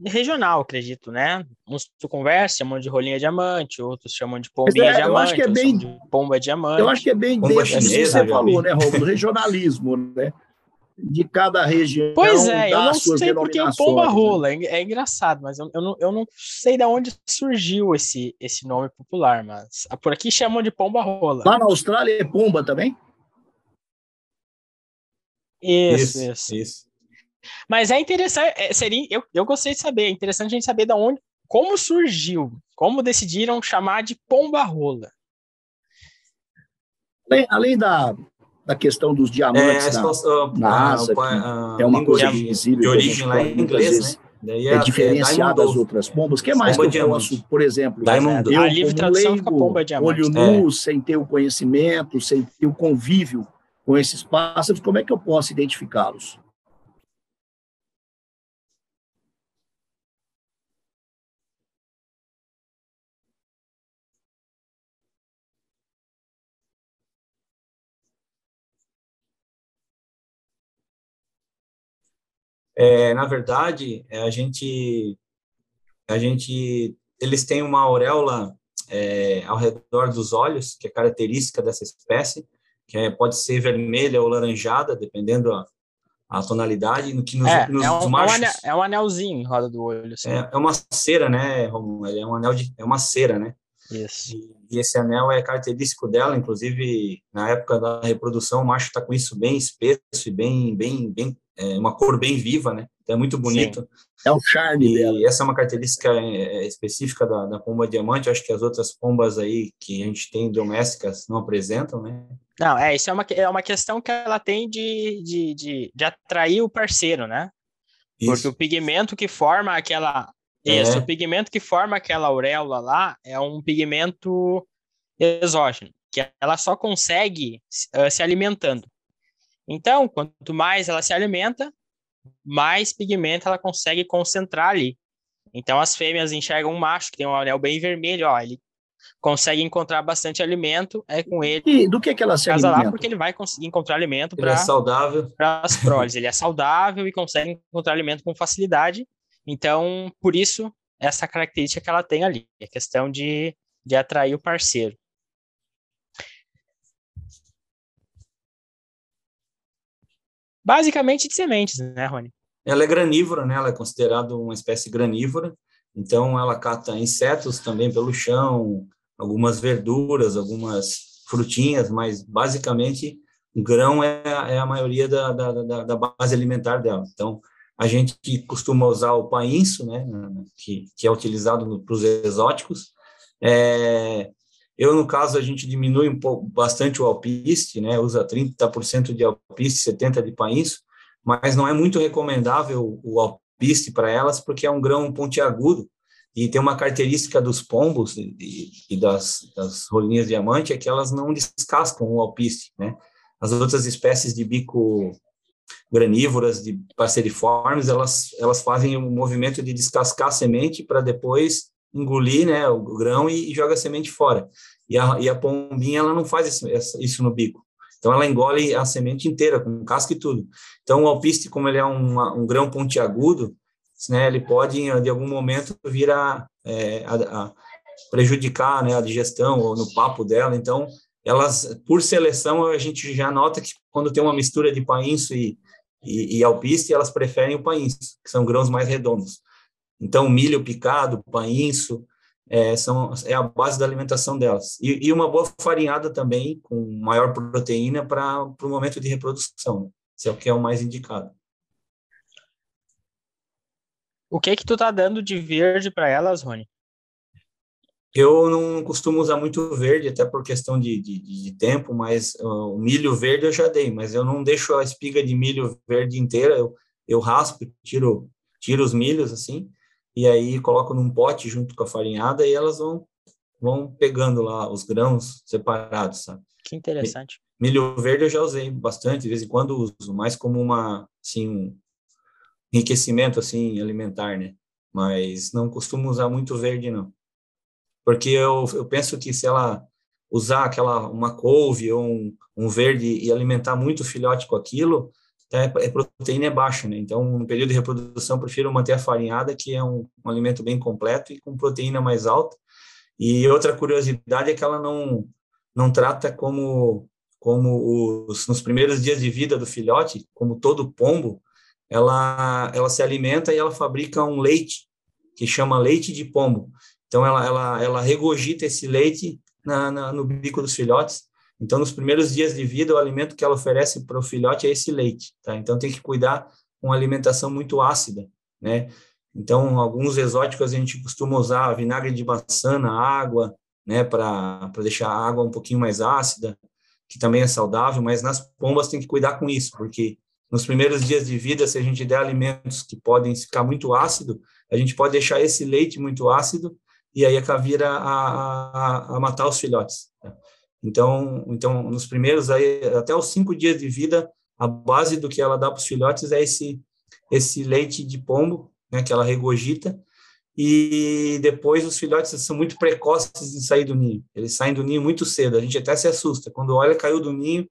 regional, acredito, né? Uns tu conversa chamam de rolinha diamante, outros chamam de pombinha é, diamante. Eu acho que é bem pomba diamante. Eu acho que é bem pomba dentro do que você falou, né, Romulo? Regionalismo, né? *laughs* de cada região. Pois é, eu não sei porque o pomba né? rola, é, é engraçado, mas eu, eu, não, eu não sei de onde surgiu esse, esse nome popular, mas por aqui chamam de pomba rola. Lá na Austrália é pomba também? Isso, isso. isso. isso. Mas é interessante, é, seria, eu, eu gostei de saber, é interessante a gente saber de onde, como surgiu, como decidiram chamar de pomba rola. Além, além da, da questão dos diamantes é, na, na asa, a, a, é uma coisa visível. De origem lá em inglês, né? é, é diferenciada das outras bombas. O que mais que eu posso, por exemplo, Diamond eu, a livre tradução leigo, pomba diamante. olho nu, é. sem ter o conhecimento, sem ter o convívio com esses pássaros, como é que eu posso identificá-los? É, na verdade, é, a gente, a gente, eles têm uma auréola é, ao redor dos olhos, que é característica dessa espécie, que é, pode ser vermelha ou laranjada, dependendo a, a tonalidade, no que nos, é, nos é um, machos... É um, anel, é um anelzinho em roda do olho. Assim. É, é uma cera, né, Romulo? É um anel de... É uma cera, né? Isso. E, e, esse anel é característico dela, inclusive, na época da reprodução, o macho está com isso bem espesso e bem, bem, bem é uma cor bem viva, né? Então, é muito bonito. Sim. É o charme e dela. essa é uma característica é, é, específica da, da pomba diamante. Eu acho que as outras pombas aí que a gente tem domésticas não apresentam, né? Não, é, isso é uma, é uma questão que ela tem de, de, de, de atrair o parceiro, né? Isso. Porque o pigmento que forma aquela. É. Isso, o pigmento que forma aquela auréola lá é um pigmento exógeno, que ela só consegue uh, se alimentando. Então, quanto mais ela se alimenta, mais pigmento ela consegue concentrar ali. Então, as fêmeas enxergam um macho que tem um anel bem vermelho, ó, ele consegue encontrar bastante alimento, é com ele. E do que, que ela se alimenta? lá porque ele vai conseguir encontrar alimento para é saudável. Para as proles. ele é saudável e consegue encontrar alimento com facilidade. Então, por isso, essa característica que ela tem ali, a questão de, de atrair o parceiro. Basicamente de sementes, né, Rony? Ela é granívora, né? Ela é considerada uma espécie granívora. Então, ela cata insetos também pelo chão, algumas verduras, algumas frutinhas, mas basicamente grão é, é a maioria da, da, da, da, base alimentar dela. Então, a gente costuma usar o painço, né, que, que é utilizado para os exóticos. É, eu, no caso, a gente diminui um pouco, bastante o alpiste, né, usa 30% de alpiste, 70% de painço, mas não é muito recomendável o alpiste para elas, porque é um grão pontiagudo, e tem uma característica dos pombos e, e das, das, rolinhas diamante é que elas não descascam o alpiste, né? As outras espécies de bico granívoras, de passeriformes, elas, elas fazem um movimento de descascar a semente para depois engolir né, o grão e, e, joga a semente fora. E a, e a pombinha ela não faz isso, isso no bico. Então ela engole a semente inteira, com casca e tudo. Então o alpiste, como ele é um, um grão pontiagudo, né, ele pode, de algum momento, vir a, é, a, a prejudicar né, a digestão ou no papo dela. Então, elas, por seleção, a gente já nota que quando tem uma mistura de painço e, e, e alpiste, elas preferem o painço, que são grãos mais redondos. Então, milho picado, painço, é, são, é a base da alimentação delas. E, e uma boa farinhada também, com maior proteína para o momento de reprodução. Isso é o que é o mais indicado. O que que tu tá dando de verde para elas, Rony? Eu não costumo usar muito verde, até por questão de, de, de tempo, mas uh, o milho verde eu já dei, mas eu não deixo a espiga de milho verde inteira, eu, eu raspo, tiro, tiro os milhos assim, e aí coloco num pote junto com a farinhada e elas vão, vão pegando lá os grãos separados, sabe? Que interessante. Milho verde eu já usei bastante, de vez em quando uso, mais como uma, assim, enriquecimento assim alimentar, né? Mas não costumo usar muito verde não, porque eu, eu penso que se ela usar aquela uma couve ou um, um verde e alimentar muito o filhote com aquilo, é, é proteína é baixa, né? Então, no período de reprodução, prefiro manter a farinhada, que é um, um alimento bem completo e com proteína mais alta. E outra curiosidade é que ela não não trata como como os, nos primeiros dias de vida do filhote, como todo pombo, ela, ela se alimenta e ela fabrica um leite que chama leite de pombo. Então, ela, ela, ela regurgita esse leite na, na, no bico dos filhotes. Então, nos primeiros dias de vida, o alimento que ela oferece para o filhote é esse leite, tá? Então, tem que cuidar com alimentação muito ácida, né? Então, alguns exóticos a gente costuma usar vinagre de maçã na água, né, para deixar a água um pouquinho mais ácida, que também é saudável, mas nas pombas tem que cuidar com isso, porque nos primeiros dias de vida, se a gente der alimentos que podem ficar muito ácido, a gente pode deixar esse leite muito ácido e aí a a, a, a matar os filhotes. Então, então, nos primeiros aí, até os cinco dias de vida, a base do que ela dá para os filhotes é esse esse leite de pombo, né, que ela regurgita, e depois os filhotes são muito precoces em sair do ninho. Eles saem do ninho muito cedo. A gente até se assusta quando olha caiu do ninho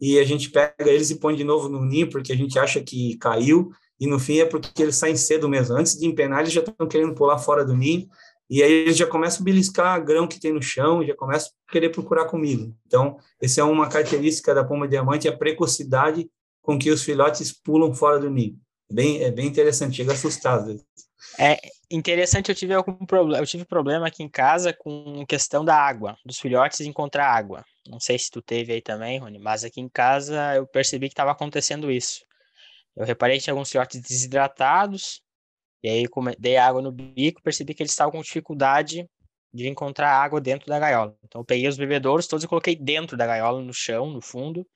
e a gente pega eles e põe de novo no ninho porque a gente acha que caiu e no fim é porque eles saem cedo mesmo. Antes de empenar, eles já estão querendo pular fora do ninho e aí eles já começam a beliscar grão que tem no chão já começam a querer procurar comida. Então, essa é uma característica da pomba diamante, a precocidade com que os filhotes pulam fora do ninho. Bem, é bem interessante, chega assustado. É interessante, eu tive algum problema, eu tive problema aqui em casa com questão da água, dos filhotes encontrar água. Não sei se tu teve aí também, Rony, mas aqui em casa eu percebi que estava acontecendo isso. Eu reparei que tinha alguns filhotes desidratados, e aí dei água no bico, percebi que eles estavam com dificuldade de encontrar água dentro da gaiola. Então eu peguei os bebedouros todos e coloquei dentro da gaiola, no chão, no fundo,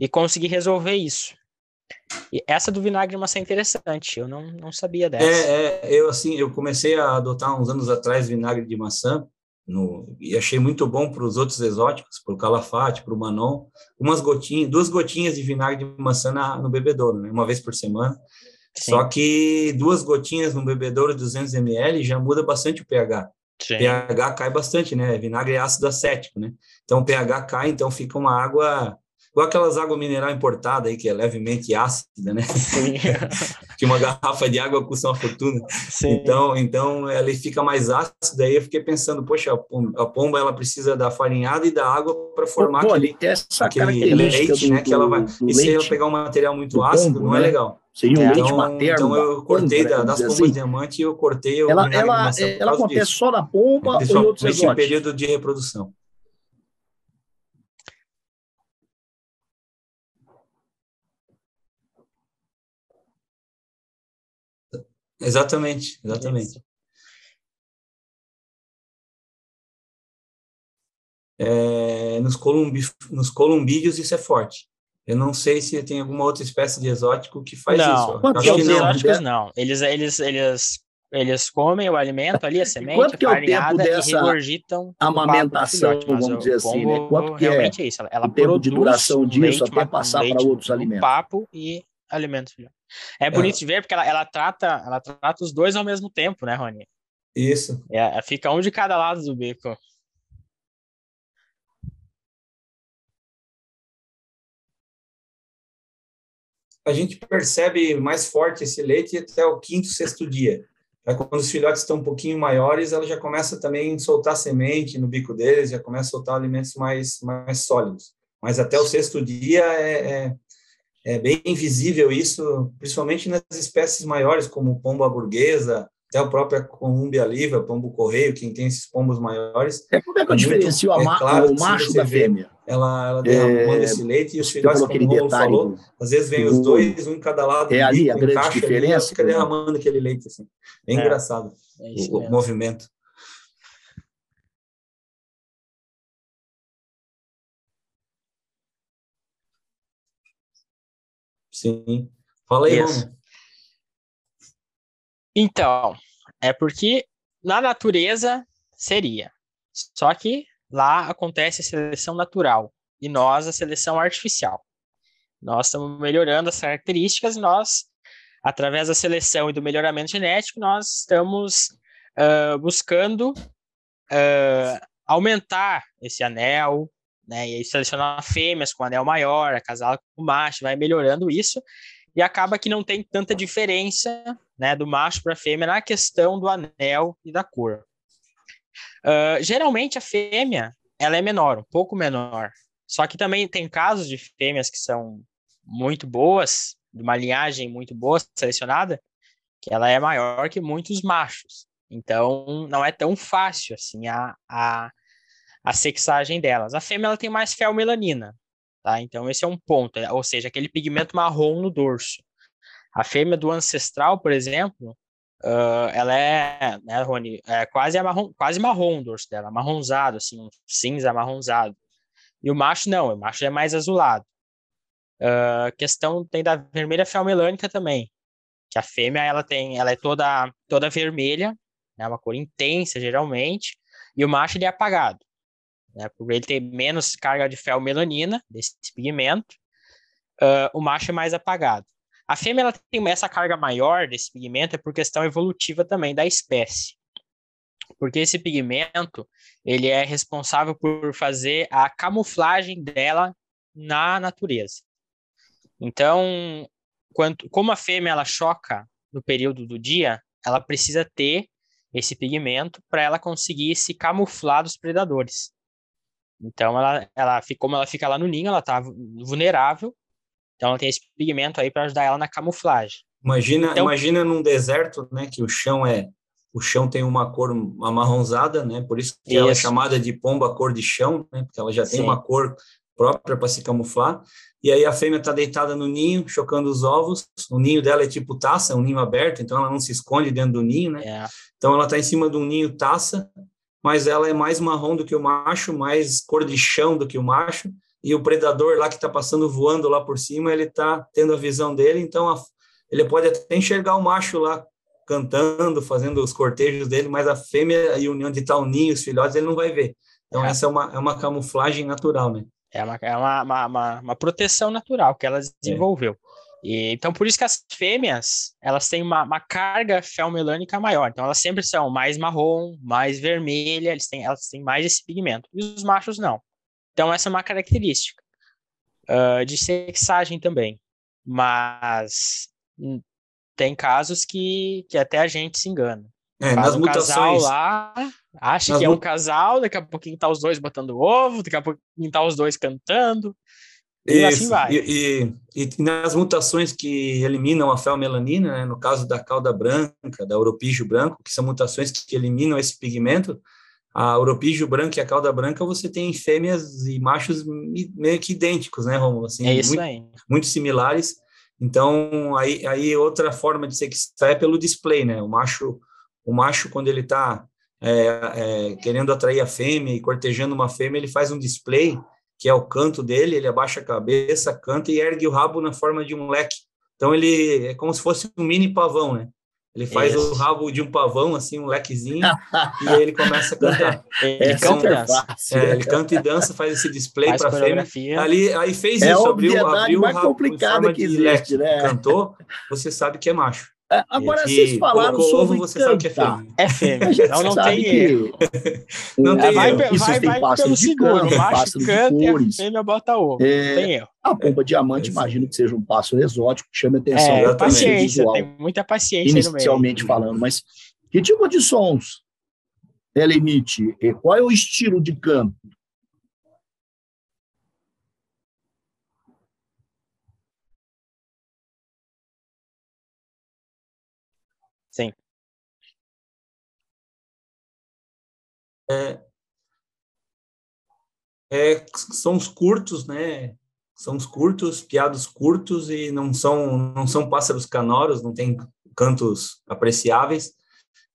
e consegui resolver isso. E essa do vinagre é interessante, eu não, não sabia dessa. É, é, eu assim, eu comecei a adotar uns anos atrás vinagre de maçã, no, e achei muito bom para os outros exóticos, para o calafate, para o manon, umas gotinhas, duas gotinhas de vinagre de maçã na, no bebedouro, né, uma vez por semana. Sim. Só que duas gotinhas no bebedouro de 200 ml já muda bastante o pH. Sim. pH cai bastante, né? Vinagre é ácido acético, né? Então o pH cai, então fica uma água igual aquelas águas mineral importadas aí, que é levemente ácida, né? *laughs* que uma garrafa de água custa uma fortuna. Sim. Então, então ela fica mais ácida, aí eu fiquei pensando, poxa, a pomba ela precisa da farinhada e da água para formar Pô, aquele, aquele leite, do, né? Que ela vai. E se ela pegar um material muito ácido, pombo, não é né? legal. Seria um é. leite então, materno. Então eu cortei da, das pombas assim. diamante, eu cortei. Ela, ela, ela acontece disso. só na pomba ou em outros Nesse período de reprodução. Exatamente, exatamente. É, nos, columbi, nos columbídeos isso é forte. Eu não sei se tem alguma outra espécie de exótico que faz não, isso. Quanto Acho que não. exóticos não. Eles, eles, eles, eles comem o alimento ali, a semente, quanto que é o tempo dessa amamentação, vamos dizer assim, né? Quanto que é, é isso? Ela o tempo de duração disso até passar para outros alimentos? papo e alimentos. É bonito é. de ver porque ela, ela, trata, ela trata os dois ao mesmo tempo, né, Rony? Isso. É, fica um de cada lado do bico. A gente percebe mais forte esse leite até o quinto, sexto dia. Aí, quando os filhotes estão um pouquinho maiores, ela já começa também a soltar semente no bico deles, já começa a soltar alimentos mais, mais sólidos. Mas até o sexto dia é, é é bem visível isso, principalmente nas espécies maiores, como o pombo burguesa, até a própria Columbia liva, pombo correio, quem tem esses pombos maiores. É, como é que eu diferencio é claro, o macho da fêmea? Ela, ela derramando é, esse leite e os filhotes, como o Romulo falou, às vezes vem os dois, um em cada lado. É ali a grande diferença. Ali, fica derramando aquele leite, assim. É, é engraçado é o, o movimento. Sim. Fala aí. Então, é porque na natureza seria. Só que lá acontece a seleção natural e nós a seleção artificial. Nós estamos melhorando as características, nós, através da seleção e do melhoramento genético, nós estamos uh, buscando uh, aumentar esse anel, né? E aí seleciona fêmeas com anel maior, casá com macho, vai melhorando isso e acaba que não tem tanta diferença, né, do macho para a fêmea na questão do anel e da cor. Uh, geralmente a fêmea ela é menor, um pouco menor. Só que também tem casos de fêmeas que são muito boas, de uma linhagem muito boa selecionada, que ela é maior que muitos machos. Então não é tão fácil assim a, a a sexagem delas. A fêmea ela tem mais felmelanina, tá? Então esse é um ponto, é, ou seja, aquele pigmento marrom no dorso. A fêmea do ancestral, por exemplo, uh, ela é, né, Rony, é quase marrom, quase marrom o dorso dela, marronzado, assim, cinza marronzado. E o macho não, o macho é mais azulado. Uh, questão tem da vermelha felmelânica também, que a fêmea ela tem, ela é toda toda vermelha, é né, uma cor intensa geralmente, e o macho ele é apagado né, por ele ter menos carga de fel-melanina, desse pigmento, uh, o macho é mais apagado. A fêmea ela tem essa carga maior desse pigmento é por questão evolutiva também da espécie. Porque esse pigmento, ele é responsável por fazer a camuflagem dela na natureza. Então, quanto, como a fêmea ela choca no período do dia, ela precisa ter esse pigmento para ela conseguir se camuflar dos predadores. Então, ela, ela, como ela fica lá no ninho, ela está vulnerável. Então, ela tem esse pigmento aí para ajudar ela na camuflagem. Imagina, então, imagina num deserto, né, que o chão é o chão tem uma cor amarronzada, né? Por isso que isso. ela é chamada de pomba cor de chão, né? Porque ela já tem Sim. uma cor própria para se camuflar. E aí a fêmea está deitada no ninho, chocando os ovos. O ninho dela é tipo taça, um ninho aberto, então ela não se esconde dentro do ninho, né? É. Então ela está em cima de um ninho taça mas ela é mais marrom do que o macho, mais cor de chão do que o macho, e o predador lá que está passando voando lá por cima, ele está tendo a visão dele, então a, ele pode até enxergar o macho lá cantando, fazendo os cortejos dele, mas a fêmea e onde está o ninho, os filhotes, ele não vai ver. Então, é. essa é uma, é uma camuflagem natural, né? É uma, é uma, uma, uma, uma proteção natural que ela desenvolveu. É. E, então, por isso que as fêmeas, elas têm uma, uma carga felmelânica maior. Então, elas sempre são mais marrom, mais vermelha, eles têm, elas têm mais esse pigmento. E os machos não. Então, essa é uma característica uh, de sexagem também. Mas hum, tem casos que, que até a gente se engana. É, nas um mutações. casal lá, acha nas que é um casal, daqui a pouquinho tá os dois botando ovo, daqui a pouquinho tá os dois cantando. E assim vai. E, e, e, nas mutações que eliminam a felmelanina, né, no caso da cauda branca, da oropígio branco, que são mutações que eliminam esse pigmento, a oropígio branca e a cauda branca, você tem fêmeas e machos meio que idênticos, né, Romulo? Assim, é isso muito, aí. Muito similares. Então, aí, aí outra forma de sextar é pelo display, né? O macho, o macho quando ele está é, é, querendo atrair a fêmea e cortejando uma fêmea, ele faz um display, que é o canto dele, ele abaixa a cabeça, canta e ergue o rabo na forma de um leque. Então, ele é como se fosse um mini pavão, né? Ele faz Isso. o rabo de um pavão, assim, um lequezinho, *laughs* e aí ele começa a cantar. Ele, canta, e dança. É, ele canta e dança, faz esse display para a fêmea. Ali, aí fez é isso, abriu, abriu o rabo em forma que existe, leque, né? cantou, você sabe que é macho. É, agora, vocês falaram sobre ovo, você cantar. sabe que é fêmea. É fêmea, *laughs* então não tem erro. não tem vai, erro. Vai, vai, vai pelo seguro, o macho canta e a fêmea bota ovo, é, tem erro. A pomba diamante, é imagino que seja um pássaro exótico, que chame atenção. É, paciência, visual, tem muita paciência Inicialmente falando, mas que tipo de sons ela emite? Qual é o estilo de canto? Sim. É, é, são os curtos, né? São os curtos, piados curtos e não são não são pássaros canoros, não tem cantos apreciáveis.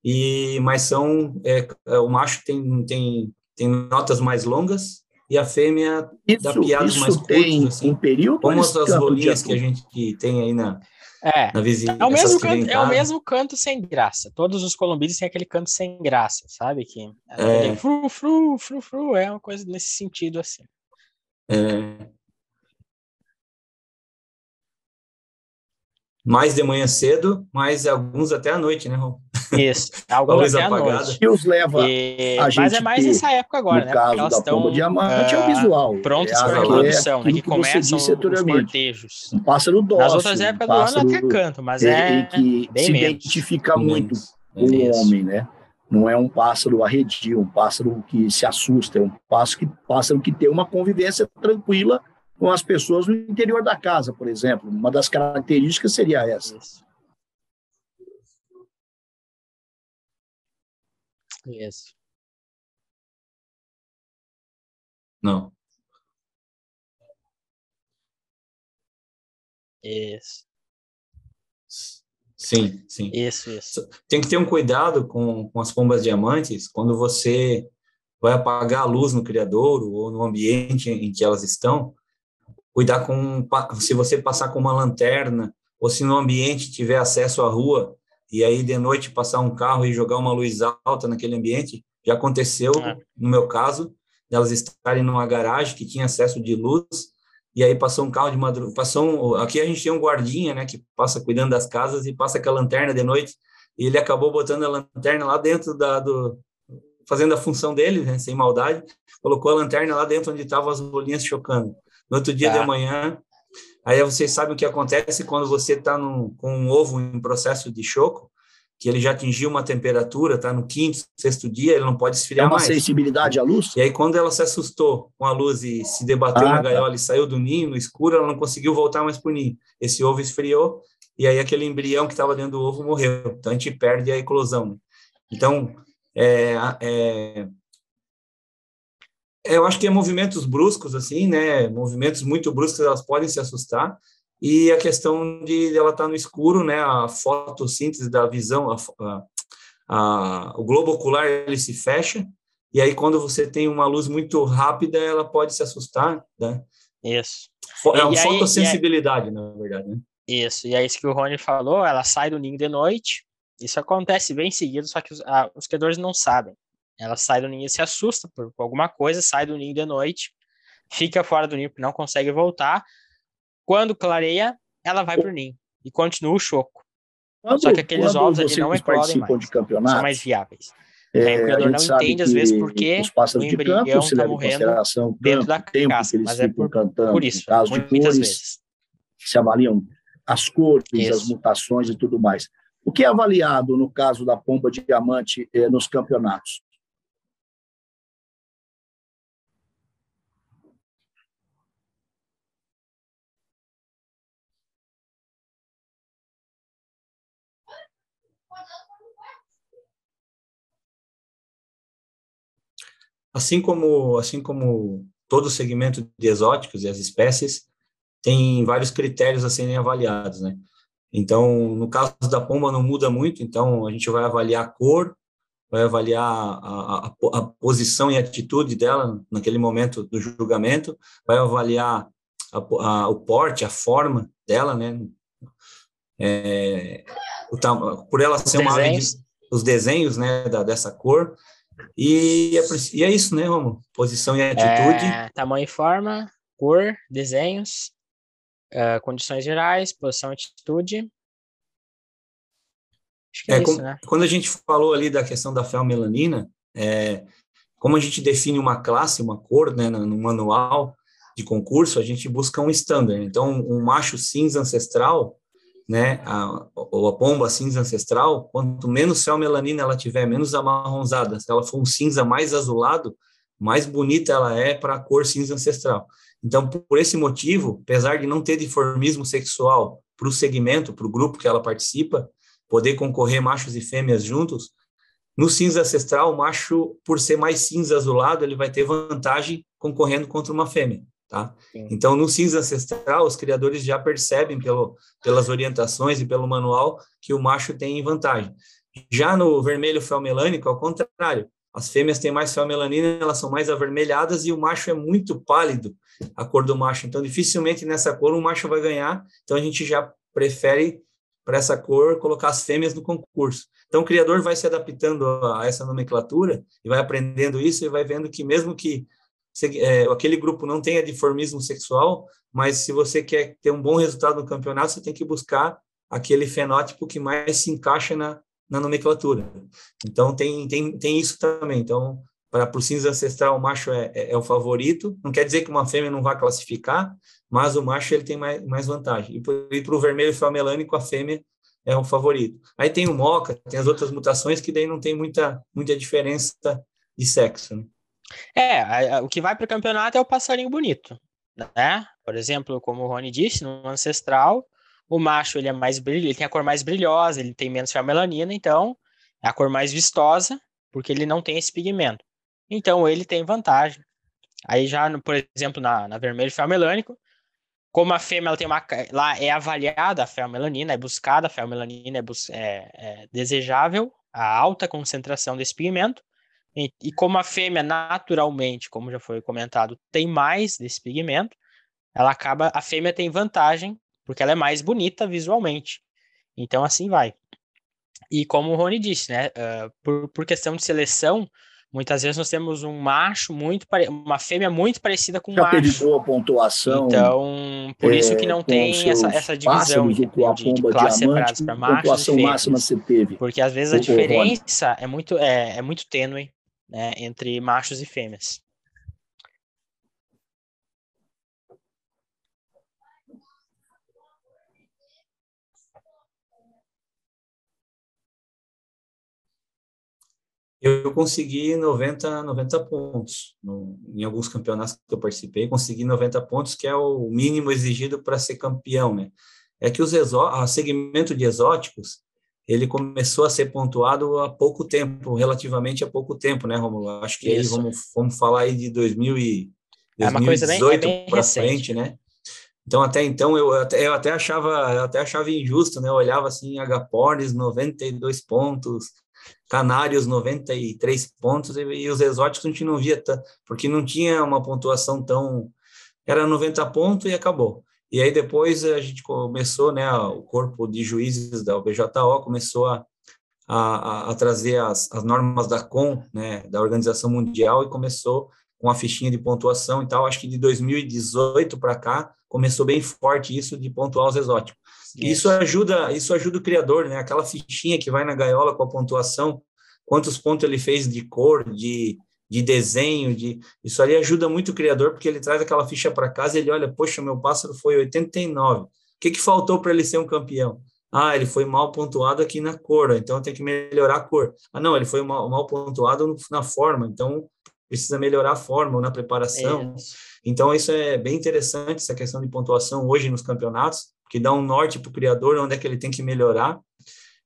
E mas são é, é o macho tem tem tem notas mais longas e a fêmea isso, dá piados mais curtos, assim, um período como as rolinhas que a gente que tem aí na é, na vizinha, é o mesmo canto, é o mesmo canto sem graça. Todos os colombinos têm aquele canto sem graça, sabe? Que é. fru, fru, fru, fru, é uma coisa nesse sentido assim. É. Mais de manhã cedo, mas alguns até à noite, né, Rom? Isso, *laughs* alguns até à noite. E os leva e... a gente Mas é mais ter, nessa época agora, né? caso Porque da estão, diamante uh, é o ah, visual. Prontas é para reprodução, né? Que, que começam os cortejos. Um pássaro dócil. Nas outras épocas um do ano até canto, mas é, é que bem se menos. identifica muito com o homem, né? Não é um pássaro arredio, um pássaro que se assusta, é um pássaro que, pássaro que tem uma convivência tranquila com as pessoas no interior da casa, por exemplo. Uma das características seria essa. Isso. Isso. Não. Isso. Sim, sim. Isso, isso. Tem que ter um cuidado com, com as pombas diamantes quando você vai apagar a luz no criadouro ou no ambiente em que elas estão. Cuidar com se você passar com uma lanterna ou se no ambiente tiver acesso à rua e aí de noite passar um carro e jogar uma luz alta naquele ambiente. Já aconteceu, é. no meu caso, delas estarem numa garagem que tinha acesso de luz, e aí passou um carro de madrugada, passou um, aqui a gente tem um guardinha, né, que passa cuidando das casas e passa com a lanterna de noite, e ele acabou botando a lanterna lá dentro da, do, fazendo a função dele, né, sem maldade, colocou a lanterna lá dentro onde estavam as bolinhas chocando. No outro dia tá. de manhã, Aí vocês sabem o que acontece quando você está com um ovo em processo de choco, que ele já atingiu uma temperatura, está no quinto, sexto dia, ele não pode esfriar mais. É uma mais. sensibilidade à luz? E aí, quando ela se assustou com a luz e se debateu ah, na tá. gaiola e saiu do ninho, no escuro, ela não conseguiu voltar mais para o ninho. Esse ovo esfriou, e aí aquele embrião que estava dentro do ovo morreu. Então, a gente perde a eclosão. Né? Então, é, é, eu acho que é movimentos bruscos, assim, né? Movimentos muito bruscos, elas podem se assustar. E a questão de ela estar tá no escuro, né? A fotossíntese da visão, a, a, o globo ocular ele se fecha e aí quando você tem uma luz muito rápida, ela pode se assustar, né? Isso. É uma fotossensibilidade, na verdade, né? Isso, e é isso que o Rony falou, ela sai do ninho de noite, isso acontece bem seguido, só que os, a, os criadores não sabem. Ela sai do ninho e se assusta por, alguma coisa, sai do ninho de noite, fica fora do ninho, não consegue voltar. Quando clareia, ela vai para o ninho e continua o choco. Quando, Só que aqueles ovos ali não eclodem mais, de são mais viáveis. É, o criador não entende, às vezes, porque o embrião está morrendo dentro da caça, mas é por, cantando, por isso, muitas cores, vezes. Se avaliam as cores, isso. as mutações e tudo mais. O que é avaliado no caso da pomba diamante eh, nos campeonatos? Assim como, assim como todo o segmento de exóticos e as espécies, tem vários critérios a serem avaliados, né? Então, no caso da pomba não muda muito, então a gente vai avaliar a cor, vai avaliar a, a, a posição e atitude dela naquele momento do julgamento, vai avaliar a, o porte, a forma dela, né? É, o, por ela ser uma ave de, os desenhos, né, da, dessa cor, e é, e é isso, né, Romo? Posição e atitude. É, tamanho e forma, cor, desenhos, uh, condições gerais, posição e atitude. Acho que é, é isso, né? Quando a gente falou ali da questão da felmelanina, é, como a gente define uma classe, uma cor, né, no, no manual de concurso, a gente busca um standard. Então, um macho cinza ancestral, né, a, ou a pomba cinza ancestral, quanto menos céu melanina ela tiver, menos amarronzada, se ela for um cinza mais azulado, mais bonita ela é para a cor cinza ancestral. Então, por esse motivo, apesar de não ter dimorfismo sexual para o segmento, para o grupo que ela participa, poder concorrer machos e fêmeas juntos, no cinza ancestral, o macho, por ser mais cinza azulado, ele vai ter vantagem concorrendo contra uma fêmea. Tá? Então, no cinza ancestral, os criadores já percebem pelo, pelas orientações e pelo manual que o macho tem vantagem. Já no vermelho felmelânico, ao contrário, as fêmeas têm mais felmelanina, elas são mais avermelhadas e o macho é muito pálido, a cor do macho. Então, dificilmente nessa cor o macho vai ganhar. Então, a gente já prefere para essa cor colocar as fêmeas no concurso. Então, o criador vai se adaptando a essa nomenclatura e vai aprendendo isso e vai vendo que mesmo que é, aquele grupo não tenha diformismo sexual, mas se você quer ter um bom resultado no campeonato, você tem que buscar aquele fenótipo que mais se encaixa na, na nomenclatura. Então, tem, tem, tem isso também. Então, para o cinza ancestral, o macho é, é, é, o favorito. Não quer dizer que uma fêmea não vai classificar, mas o macho ele tem mais, mais vantagem. E para o vermelho felmelânico, a fêmea é o favorito. Aí tem o moca, tem as outras mutações que daí não tem muita, muita diferença de sexo. Né? É, a, a, o que vai para o campeonato é o passarinho bonito, né? Por exemplo, como o Rony disse, no ancestral, o macho ele é mais brilho, ele tem a cor mais brilhosa, ele tem menos melanina, então é a cor mais vistosa, porque ele não tem esse pigmento. Então ele tem vantagem. Aí já, no, por exemplo, na, na vermelho felmelânico, como a fêmea ela tem uma, lá é avaliada a felmelanina, é buscada a felmelanina, é, é, é desejável a alta concentração desse pigmento, e, e como a fêmea naturalmente, como já foi comentado, tem mais desse pigmento, ela acaba, a fêmea tem vantagem porque ela é mais bonita visualmente. Então assim vai. E como o Rony disse, né, uh, por, por questão de seleção, muitas vezes nós temos um macho muito pare... uma fêmea muito parecida com um Já macho. a pontuação. Então, por é, isso que não tem essa, essa divisão de, de, de classes separadas para machos e fêmeas. máxima você teve? Porque às vezes a diferença é muito é, é muito tênue né, entre machos e fêmeas. Eu consegui 90, 90 pontos. No, em alguns campeonatos que eu participei, consegui 90 pontos, que é o mínimo exigido para ser campeão, né? É que os exó segmento de exóticos, ele começou a ser pontuado há pouco tempo, relativamente há pouco tempo, né, Romulo? Acho que aí vamos, vamos falar aí de 2000 e, 2018 é para frente, né? Então, até então, eu até, eu até achava eu até achava injusto, né? Eu olhava assim, Agapornes, 92 pontos, Canários 93 pontos e, e os exóticos a gente não via porque não tinha uma pontuação tão era 90 pontos e acabou. E aí depois a gente começou, né, o corpo de juízes da UBJO começou a, a, a trazer as, as normas da COM, né, da Organização Mundial, e começou com a fichinha de pontuação e tal. Acho que de 2018 para cá começou bem forte isso de pontuar os exóticos. E isso ajuda, isso ajuda o criador, né? Aquela fichinha que vai na gaiola com a pontuação, quantos pontos ele fez de cor, de, de desenho, de isso ali ajuda muito o criador porque ele traz aquela ficha para casa e ele olha, poxa, meu pássaro foi 89. O que que faltou para ele ser um campeão? Ah, ele foi mal pontuado aqui na cor, então tem que melhorar a cor. Ah, não, ele foi mal, mal pontuado na forma, então precisa melhorar a forma ou na preparação. Então, isso é bem interessante, essa questão de pontuação hoje nos campeonatos, que dá um norte para o criador, onde é que ele tem que melhorar.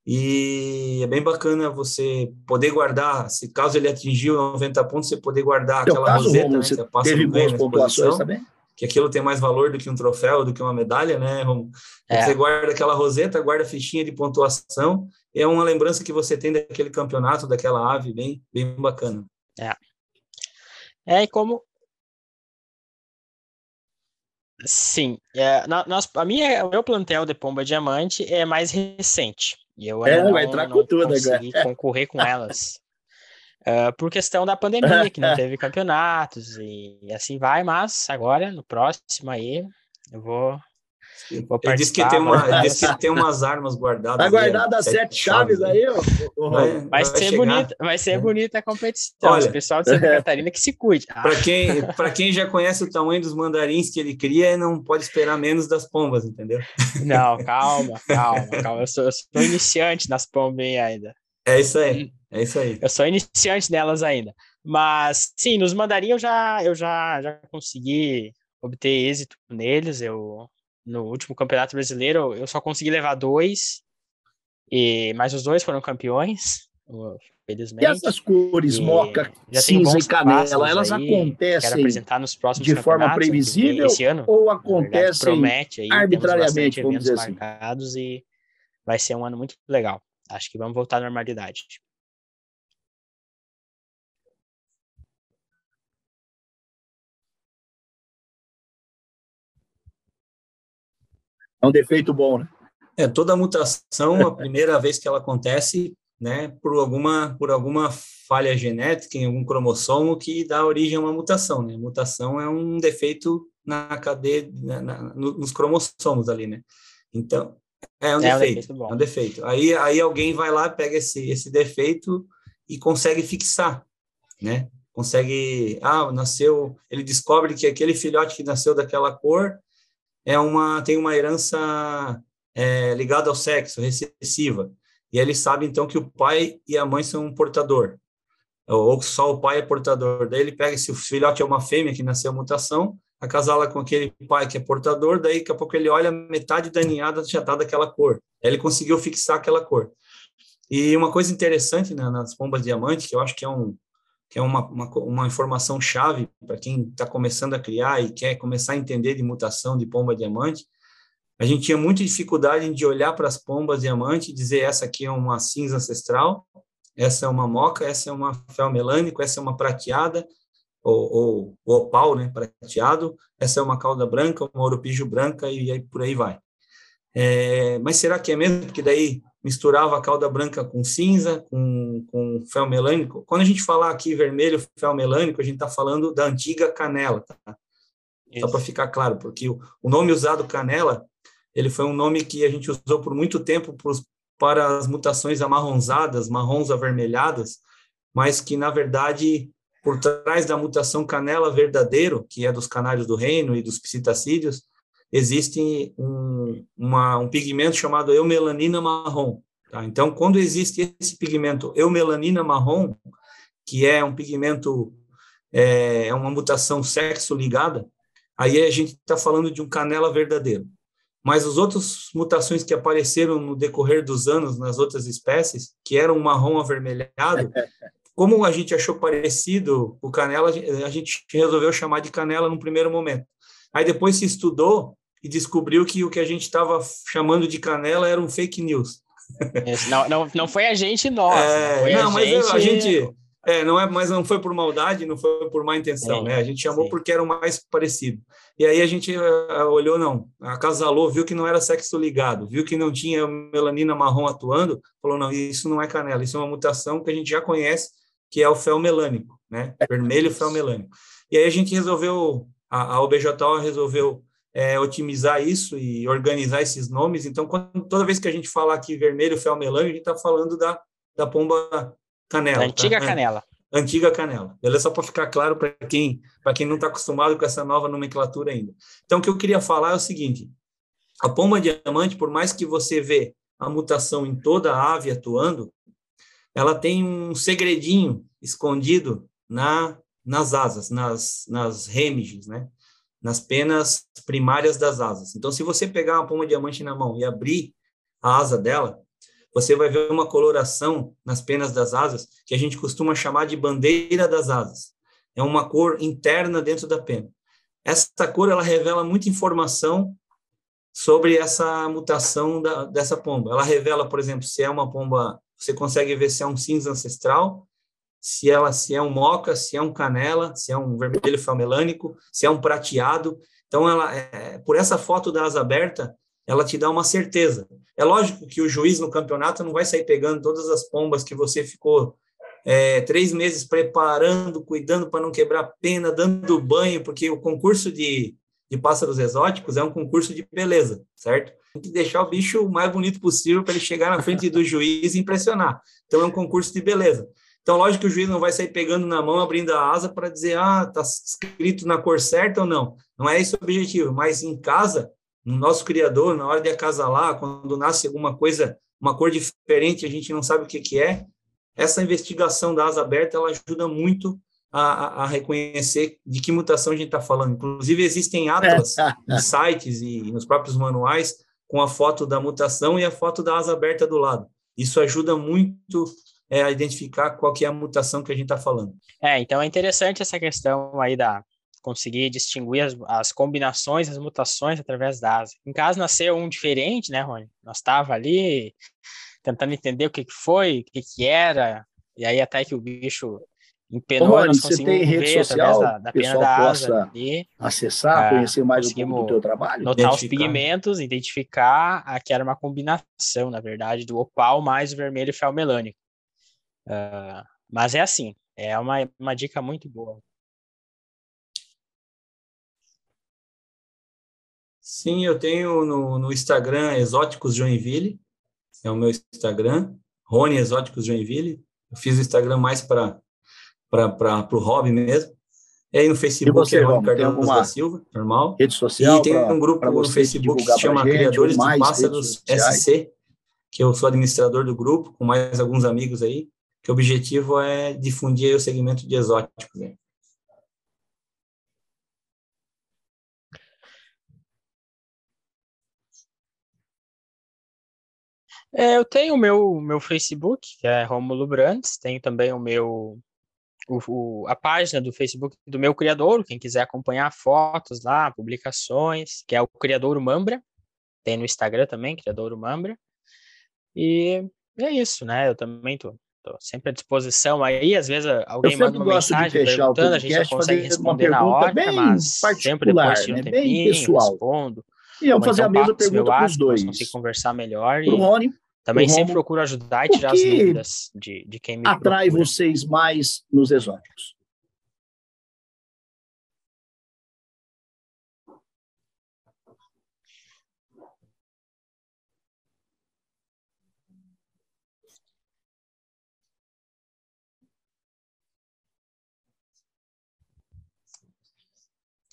E é bem bacana você poder guardar, se caso ele atingiu 90 pontos, você poder guardar aquela caso, roseta, Romulo, né, você passa teve boas pontuações também? Que aquilo tem mais valor do que um troféu, do que uma medalha, né, Romulo? É. Você guarda aquela roseta, guarda a fichinha de pontuação, é uma lembrança que você tem daquele campeonato, daquela ave, bem, bem bacana. É. É, e como. Sim, é, nós, a minha, o meu plantel de Pomba Diamante é mais recente. E eu é, não, vai entrar não com tudo consegui agora. concorrer com elas. uh, *laughs* por questão da pandemia, que não *laughs* teve campeonatos e assim vai, mas agora, no próximo aí, eu vou ele disse que tem, uma, disse que tem umas armas guardadas. Tá guardada as sete, chaves, chaves aí, ó. Vai, vai, vai, ser bonita, vai ser bonita a competição. Olha, o pessoal de Santa *laughs* Catarina que se cuide. Ah. Para quem, quem já conhece o tamanho dos mandarins que ele cria, não pode esperar menos das pombas, entendeu? Não, *laughs* calma, calma, calma. Eu sou, eu sou iniciante nas pombas ainda. É isso aí, é isso aí. Eu sou iniciante nelas ainda. Mas, sim, nos mandarins eu já, eu já, já consegui obter êxito neles. Eu no último campeonato brasileiro, eu só consegui levar dois, e mas os dois foram campeões, felizmente. E essas cores, e moca, cinza e canela, elas aí, acontecem apresentar nos próximos de forma previsível esse ano, ou acontecem promete aí, arbitrariamente, vamos dizer assim. marcados e vai ser um ano muito legal. Acho que vamos voltar à normalidade. É um defeito bom, né? É, toda mutação, a *laughs* primeira vez que ela acontece, né, por alguma, por alguma falha genética em algum cromossomo que dá origem a uma mutação, né? Mutação é um defeito na cadeia, na, na, nos cromossomos ali, né? Então, é um é defeito, um defeito é um defeito. Aí, aí alguém vai lá, pega esse, esse defeito e consegue fixar, né? Consegue, ah, nasceu, ele descobre que aquele filhote que nasceu daquela cor é uma tem uma herança é, ligada ao sexo, recessiva. E ele sabe então que o pai e a mãe são um portador, ou só o pai é portador. Daí ele pega se o filhote é uma fêmea que nasceu mutação, acasala com aquele pai que é portador, daí daqui a pouco ele olha metade da ninhada já está daquela cor. Ele conseguiu fixar aquela cor. E uma coisa interessante né, nas pombas diamante, que eu acho que é um, que é uma, uma, uma informação chave para quem está começando a criar e quer começar a entender de mutação de pomba diamante. A gente tinha muita dificuldade de olhar para as pombas diamante e dizer essa aqui é uma cinza ancestral, essa é uma moca, essa é uma fel melânico, essa é uma prateada, ou, ou, opal, né, prateado, essa é uma cauda branca, uma ouropijo branca e aí por aí vai. É, mas será que é mesmo? Porque daí misturava a cauda branca com cinza, com, com fel melânico. Quando a gente falar aqui vermelho, fel melânico, a gente está falando da antiga canela, tá? Só para ficar claro, porque o, o, nome usado canela, ele foi um nome que a gente usou por muito tempo pros, para as mutações amarronzadas, marrons avermelhadas, mas que, na verdade, por trás da mutação canela verdadeiro, que é dos canários do reino e dos psitacídeos, existe um, uma, um pigmento chamado eumelanina marrom. Tá? Então, quando existe esse pigmento eumelanina marrom, que é um pigmento, é, é uma mutação sexo ligada, aí a gente está falando de um canela verdadeiro. Mas as outras mutações que apareceram no decorrer dos anos nas outras espécies, que eram marrom avermelhado, *laughs* como a gente achou parecido o canela, a gente resolveu chamar de canela no primeiro momento. Aí depois se estudou e descobriu que o que a gente estava chamando de canela era um fake news. Não, não, não foi a gente nós. É, não, mas gente... a gente. É, não é, mas não foi por maldade, não foi por má intenção, sim, né? A gente chamou sim. porque era o mais parecido. E aí a gente uh, olhou, não, acasalou, viu que não era sexo ligado, viu que não tinha melanina marrom atuando, falou, não, isso não é canela, isso é uma mutação que a gente já conhece, que é o fel melânico, né? Vermelho fel melânico. E aí a gente resolveu, a, a OBJO resolveu é, otimizar isso e organizar esses nomes. Então, quando, toda vez que a gente fala aqui vermelho, fel melânico, a gente está falando da, da pomba canela. antiga tá? canela. Antiga canela. Beleza? Só para ficar claro para quem, quem não está acostumado com essa nova nomenclatura ainda. Então, o que eu queria falar é o seguinte: a pomba diamante, por mais que você vê a mutação em toda a ave atuando, ela tem um segredinho escondido na, nas asas, nas, nas remiges, né? Nas penas primárias das asas. Então, se você pegar uma pomba diamante na mão e abrir a asa dela, você vai ver uma coloração nas penas das asas que a gente costuma chamar de bandeira das asas. É uma cor interna dentro da pena. Essa cor ela revela muita informação sobre essa mutação da, dessa pomba. Ela revela, por exemplo, se é uma pomba, você consegue ver se é um cinza ancestral, se ela se é um moca, se é um canela, se é um vermelho famelânico, se é um prateado. Então, ela, é, por essa foto da asa aberta, ela te dá uma certeza. É lógico que o juiz no campeonato não vai sair pegando todas as pombas que você ficou é, três meses preparando, cuidando para não quebrar pena, dando banho, porque o concurso de, de pássaros exóticos é um concurso de beleza, certo? Tem que deixar o bicho o mais bonito possível para ele chegar na frente do juiz e impressionar. Então é um concurso de beleza. Então, lógico que o juiz não vai sair pegando na mão, abrindo a asa para dizer, ah, está escrito na cor certa ou não. Não é esse o objetivo, mas em casa, no nosso criador, na hora de acasalar, quando nasce alguma coisa, uma cor diferente, a gente não sabe o que, que é, essa investigação da asa aberta, ela ajuda muito a, a, reconhecer de que mutação a gente está falando. Inclusive, existem atlas *laughs* em sites e nos próprios manuais com a foto da mutação e a foto da asa aberta do lado. Isso ajuda muito é, a identificar qual que é a mutação que a gente está falando. É, então é interessante essa questão aí da conseguir distinguir as, as combinações, as mutações através da asa. Em caso nasceu um diferente, né, Rony? Nós estava ali tentando entender o que, que foi, o que, que era, e aí até que o bicho empenou, Ô, Rony, nós conseguimos tem rede ver social, da, da pena da asa ali, acessar, uh, conhecer mais um pouco do teu trabalho. Notar os pigmentos, identificar a que era uma combinação, na verdade, do opal mais o vermelho fel melânico. Uh, mas é assim, é uma, uma dica muito boa. Sim, eu tenho no, no Instagram Exóticos Joinville, é o meu Instagram, Rony Exóticos Joinville. Eu fiz o Instagram mais para o hobby mesmo. E aí no Facebook você, é Rony Cardoso da Silva, normal. Rede social. E tem um grupo no Facebook que se chama gente, Criadores de Pássaros SC, que eu sou administrador do grupo, com mais alguns amigos aí que o objetivo é difundir o segmento de exóticos. Né? É, eu tenho o meu, meu Facebook, que é Romulo Brandes, tenho também o meu o, o, a página do Facebook do meu criador, quem quiser acompanhar fotos lá, publicações, que é o Criador Mambra, tem no Instagram também, Criador Mambra. E é isso, né? Eu também tô Tô sempre à disposição aí, às vezes alguém manda uma mensagem perguntando, a gente não consegue responder na hora, mas sempre depois de um né? tempinho, pessoal. respondo. E eu fazer então, a mesma pergunta para os dois. Conseguir conversar melhor. Pro Rony, também sempre procuro ajudar e tirar as dúvidas de, de quem me atrai procura. vocês mais nos exóticos?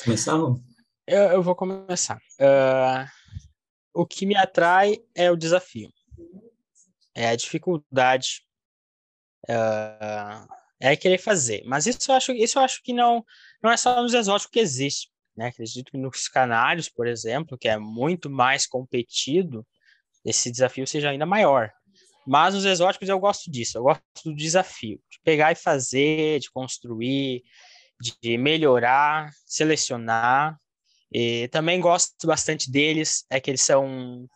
Começar? Eu, eu vou começar. Uh, o que me atrai é o desafio, é a dificuldade, uh, é querer fazer. Mas isso eu acho, isso eu acho que não, não é só nos exóticos que existe. Né? Acredito que nos canários, por exemplo, que é muito mais competido, esse desafio seja ainda maior. Mas nos exóticos eu gosto disso, eu gosto do desafio, de pegar e fazer, de construir, de melhorar, selecionar. E também gosto bastante deles, é que eles são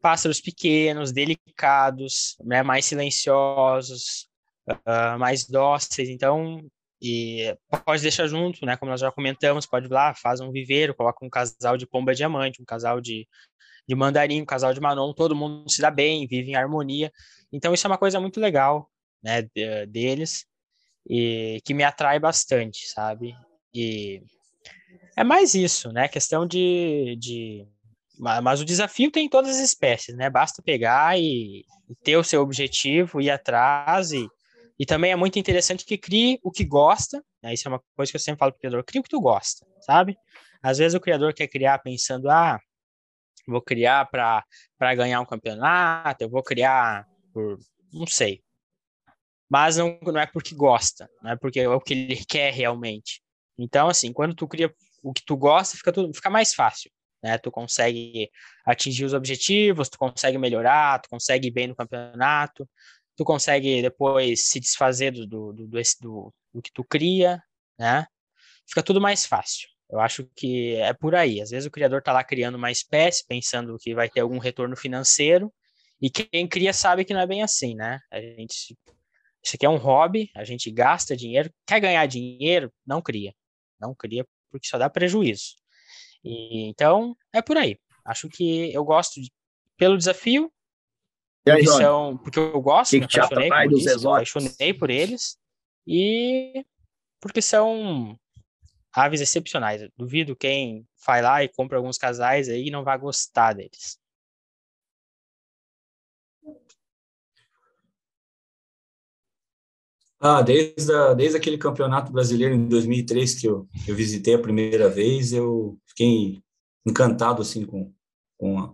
pássaros pequenos, delicados, né, mais silenciosos, uh, mais dóceis. Então, e pode deixar junto, né? Como nós já comentamos, pode ir lá, faz um viveiro, coloca um casal de pomba diamante, um casal de, de mandarim, um casal de manon, todo mundo se dá bem, vive em harmonia. Então, isso é uma coisa muito legal, né, deles, e que me atrai bastante, sabe? E é mais isso, né? Questão de, de mas o desafio tem em todas as espécies, né? Basta pegar e, e ter o seu objetivo, ir atrás e, e também é muito interessante que crie o que gosta, né? Isso é uma coisa que eu sempre falo para o criador, crie o que tu gosta, sabe? Às vezes o criador quer criar pensando, ah, vou criar para ganhar um campeonato, eu vou criar por, não sei. Mas não, não é porque gosta, não é porque é o que ele quer realmente. Então, assim, quando tu cria o que tu gosta, fica, tudo, fica mais fácil né? Tu consegue atingir os objetivos, tu consegue melhorar, tu consegue ir bem no campeonato, tu consegue depois se desfazer do, do, do, do, do que tu cria, né? Fica tudo mais fácil. Eu acho que é por aí. Às vezes o criador está lá criando uma espécie, pensando que vai ter algum retorno financeiro, e quem cria sabe que não é bem assim, né? A gente, isso aqui é um hobby, a gente gasta dinheiro, quer ganhar dinheiro, não cria. Não cria porque só dá prejuízo. E, então, é por aí. Acho que eu gosto de, pelo desafio, aí, porque, são, porque eu gosto, que me apaixonei, por disse, apaixonei por eles, e porque são aves excepcionais. duvido quem vai lá e compra alguns casais aí e não vai gostar deles. Ah, desde, a, desde aquele campeonato brasileiro em 2003 que eu, eu visitei a primeira vez, eu fiquei encantado assim com, com a,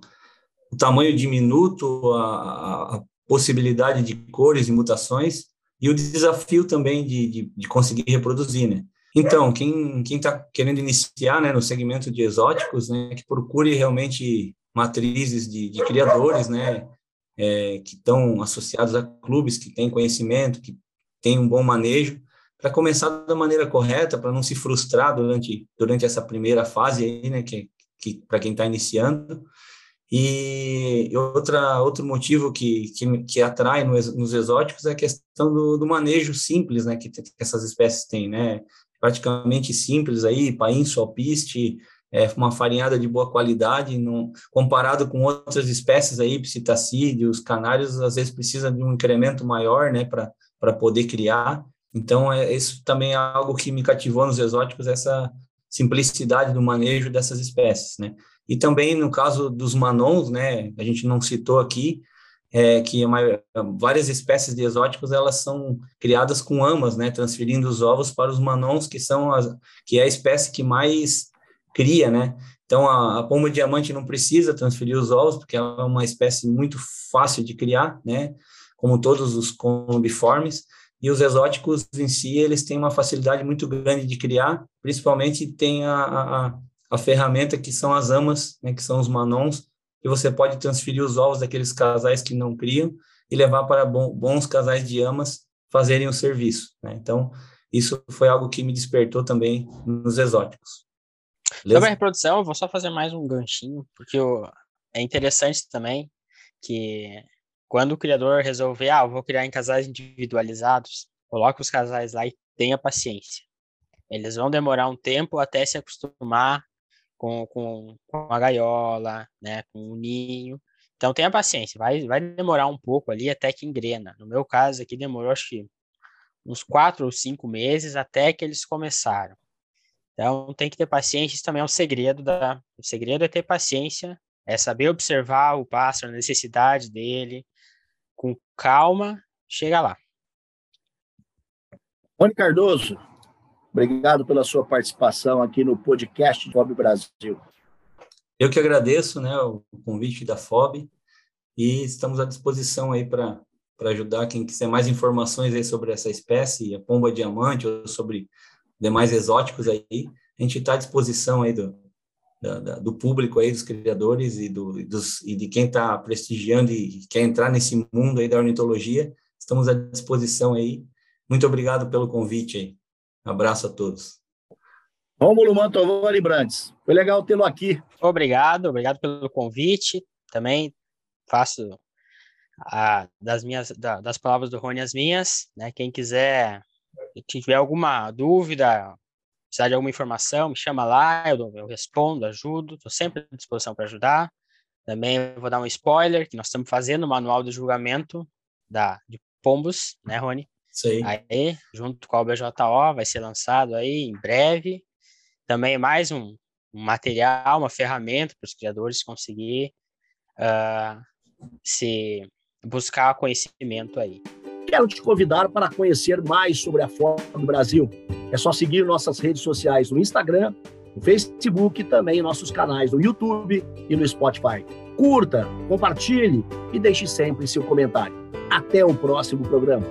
o tamanho diminuto, a, a, possibilidade de cores e mutações e o desafio também de, de, de conseguir reproduzir, né? Então, quem está querendo iniciar, né, no segmento de exóticos, né, que procure realmente matrizes de, de criadores, né, é, que estão associados a clubes que têm conhecimento, que tem um bom manejo, para começar da maneira correta, para não se frustrar durante, durante essa primeira fase aí, né, que, que para quem está iniciando. E outra, outro motivo que, que, que atrai nos, nos exóticos é a questão do, do manejo simples, né, que, que, essas espécies têm, né, praticamente simples aí, paim, solpiste, é uma farinhada de boa qualidade, não, comparado com outras espécies aí, psitacídeos, canários, às vezes precisa de um incremento maior, né, para para poder criar. Então, é, isso também é algo que me cativou nos exóticos, essa simplicidade do manejo dessas espécies, né? E também no caso dos manons, né, a gente não citou aqui, é que maior, várias espécies de exóticos elas são criadas com amas, né, transferindo os ovos para os manons, que são as, que é a espécie que mais cria, né? Então a, a pomba diamante não precisa transferir os ovos porque ela é uma espécie muito fácil de criar, né? Como todos os columbiformes, e os exóticos em si, eles têm uma facilidade muito grande de criar, principalmente tem a, a, a ferramenta que são as amas, né, que são os manons, que você pode transferir os ovos daqueles casais que não criam e levar para bons casais de amas fazerem o serviço. Né? Então, isso foi algo que me despertou também nos exóticos. Beleza? Sobre a reprodução, eu vou só fazer mais um ganchinho, porque eu, é interessante também que quando o criador resolver, ah, vou criar em casais individualizados, coloque os casais lá e tenha paciência. Eles vão demorar um tempo até se acostumar com, com, com a gaiola, né, com o ninho. Então tenha paciência, vai, vai demorar um pouco ali até que engrena. No meu caso aqui demorou acho que uns quatro ou cinco meses até que eles começaram. Então tem que ter paciência, isso também é um segredo da. O segredo é ter paciência, é saber observar o pássaro, a necessidade dele, com calma, chega lá. Rony Cardoso, obrigado pela sua participação aqui no podcast FOB Brasil. Eu que agradeço né, o convite da FOB e estamos à disposição aí para ajudar quem quiser mais informações aí sobre essa espécie, a pomba diamante ou sobre demais exóticos aí. A gente está à disposição aí do, da, da, do público aí, dos criadores e, do, dos, e de quem está prestigiando e quer entrar nesse mundo aí da ornitologia, estamos à disposição aí. Muito obrigado pelo convite aí. Abraço a todos. Rômulo Mantovani Brandes, foi legal tê-lo aqui. Obrigado, obrigado pelo convite. Também faço a, das minhas da, das palavras do Rony as minhas, né? Quem quiser tiver alguma dúvida, precisar de alguma informação, me chama lá, eu, eu respondo, ajudo, estou sempre à disposição para ajudar. Também vou dar um spoiler, que nós estamos fazendo o manual do julgamento da, de Pombos, né, Rony? Sim. Aí, junto com a BJO, vai ser lançado aí em breve. Também mais um, um material, uma ferramenta para os criadores conseguir uh, se buscar conhecimento aí. Quero te convidar para conhecer mais sobre a Ford do Brasil. É só seguir nossas redes sociais no Instagram, no Facebook e também nossos canais no YouTube e no Spotify. Curta, compartilhe e deixe sempre seu comentário. Até o próximo programa.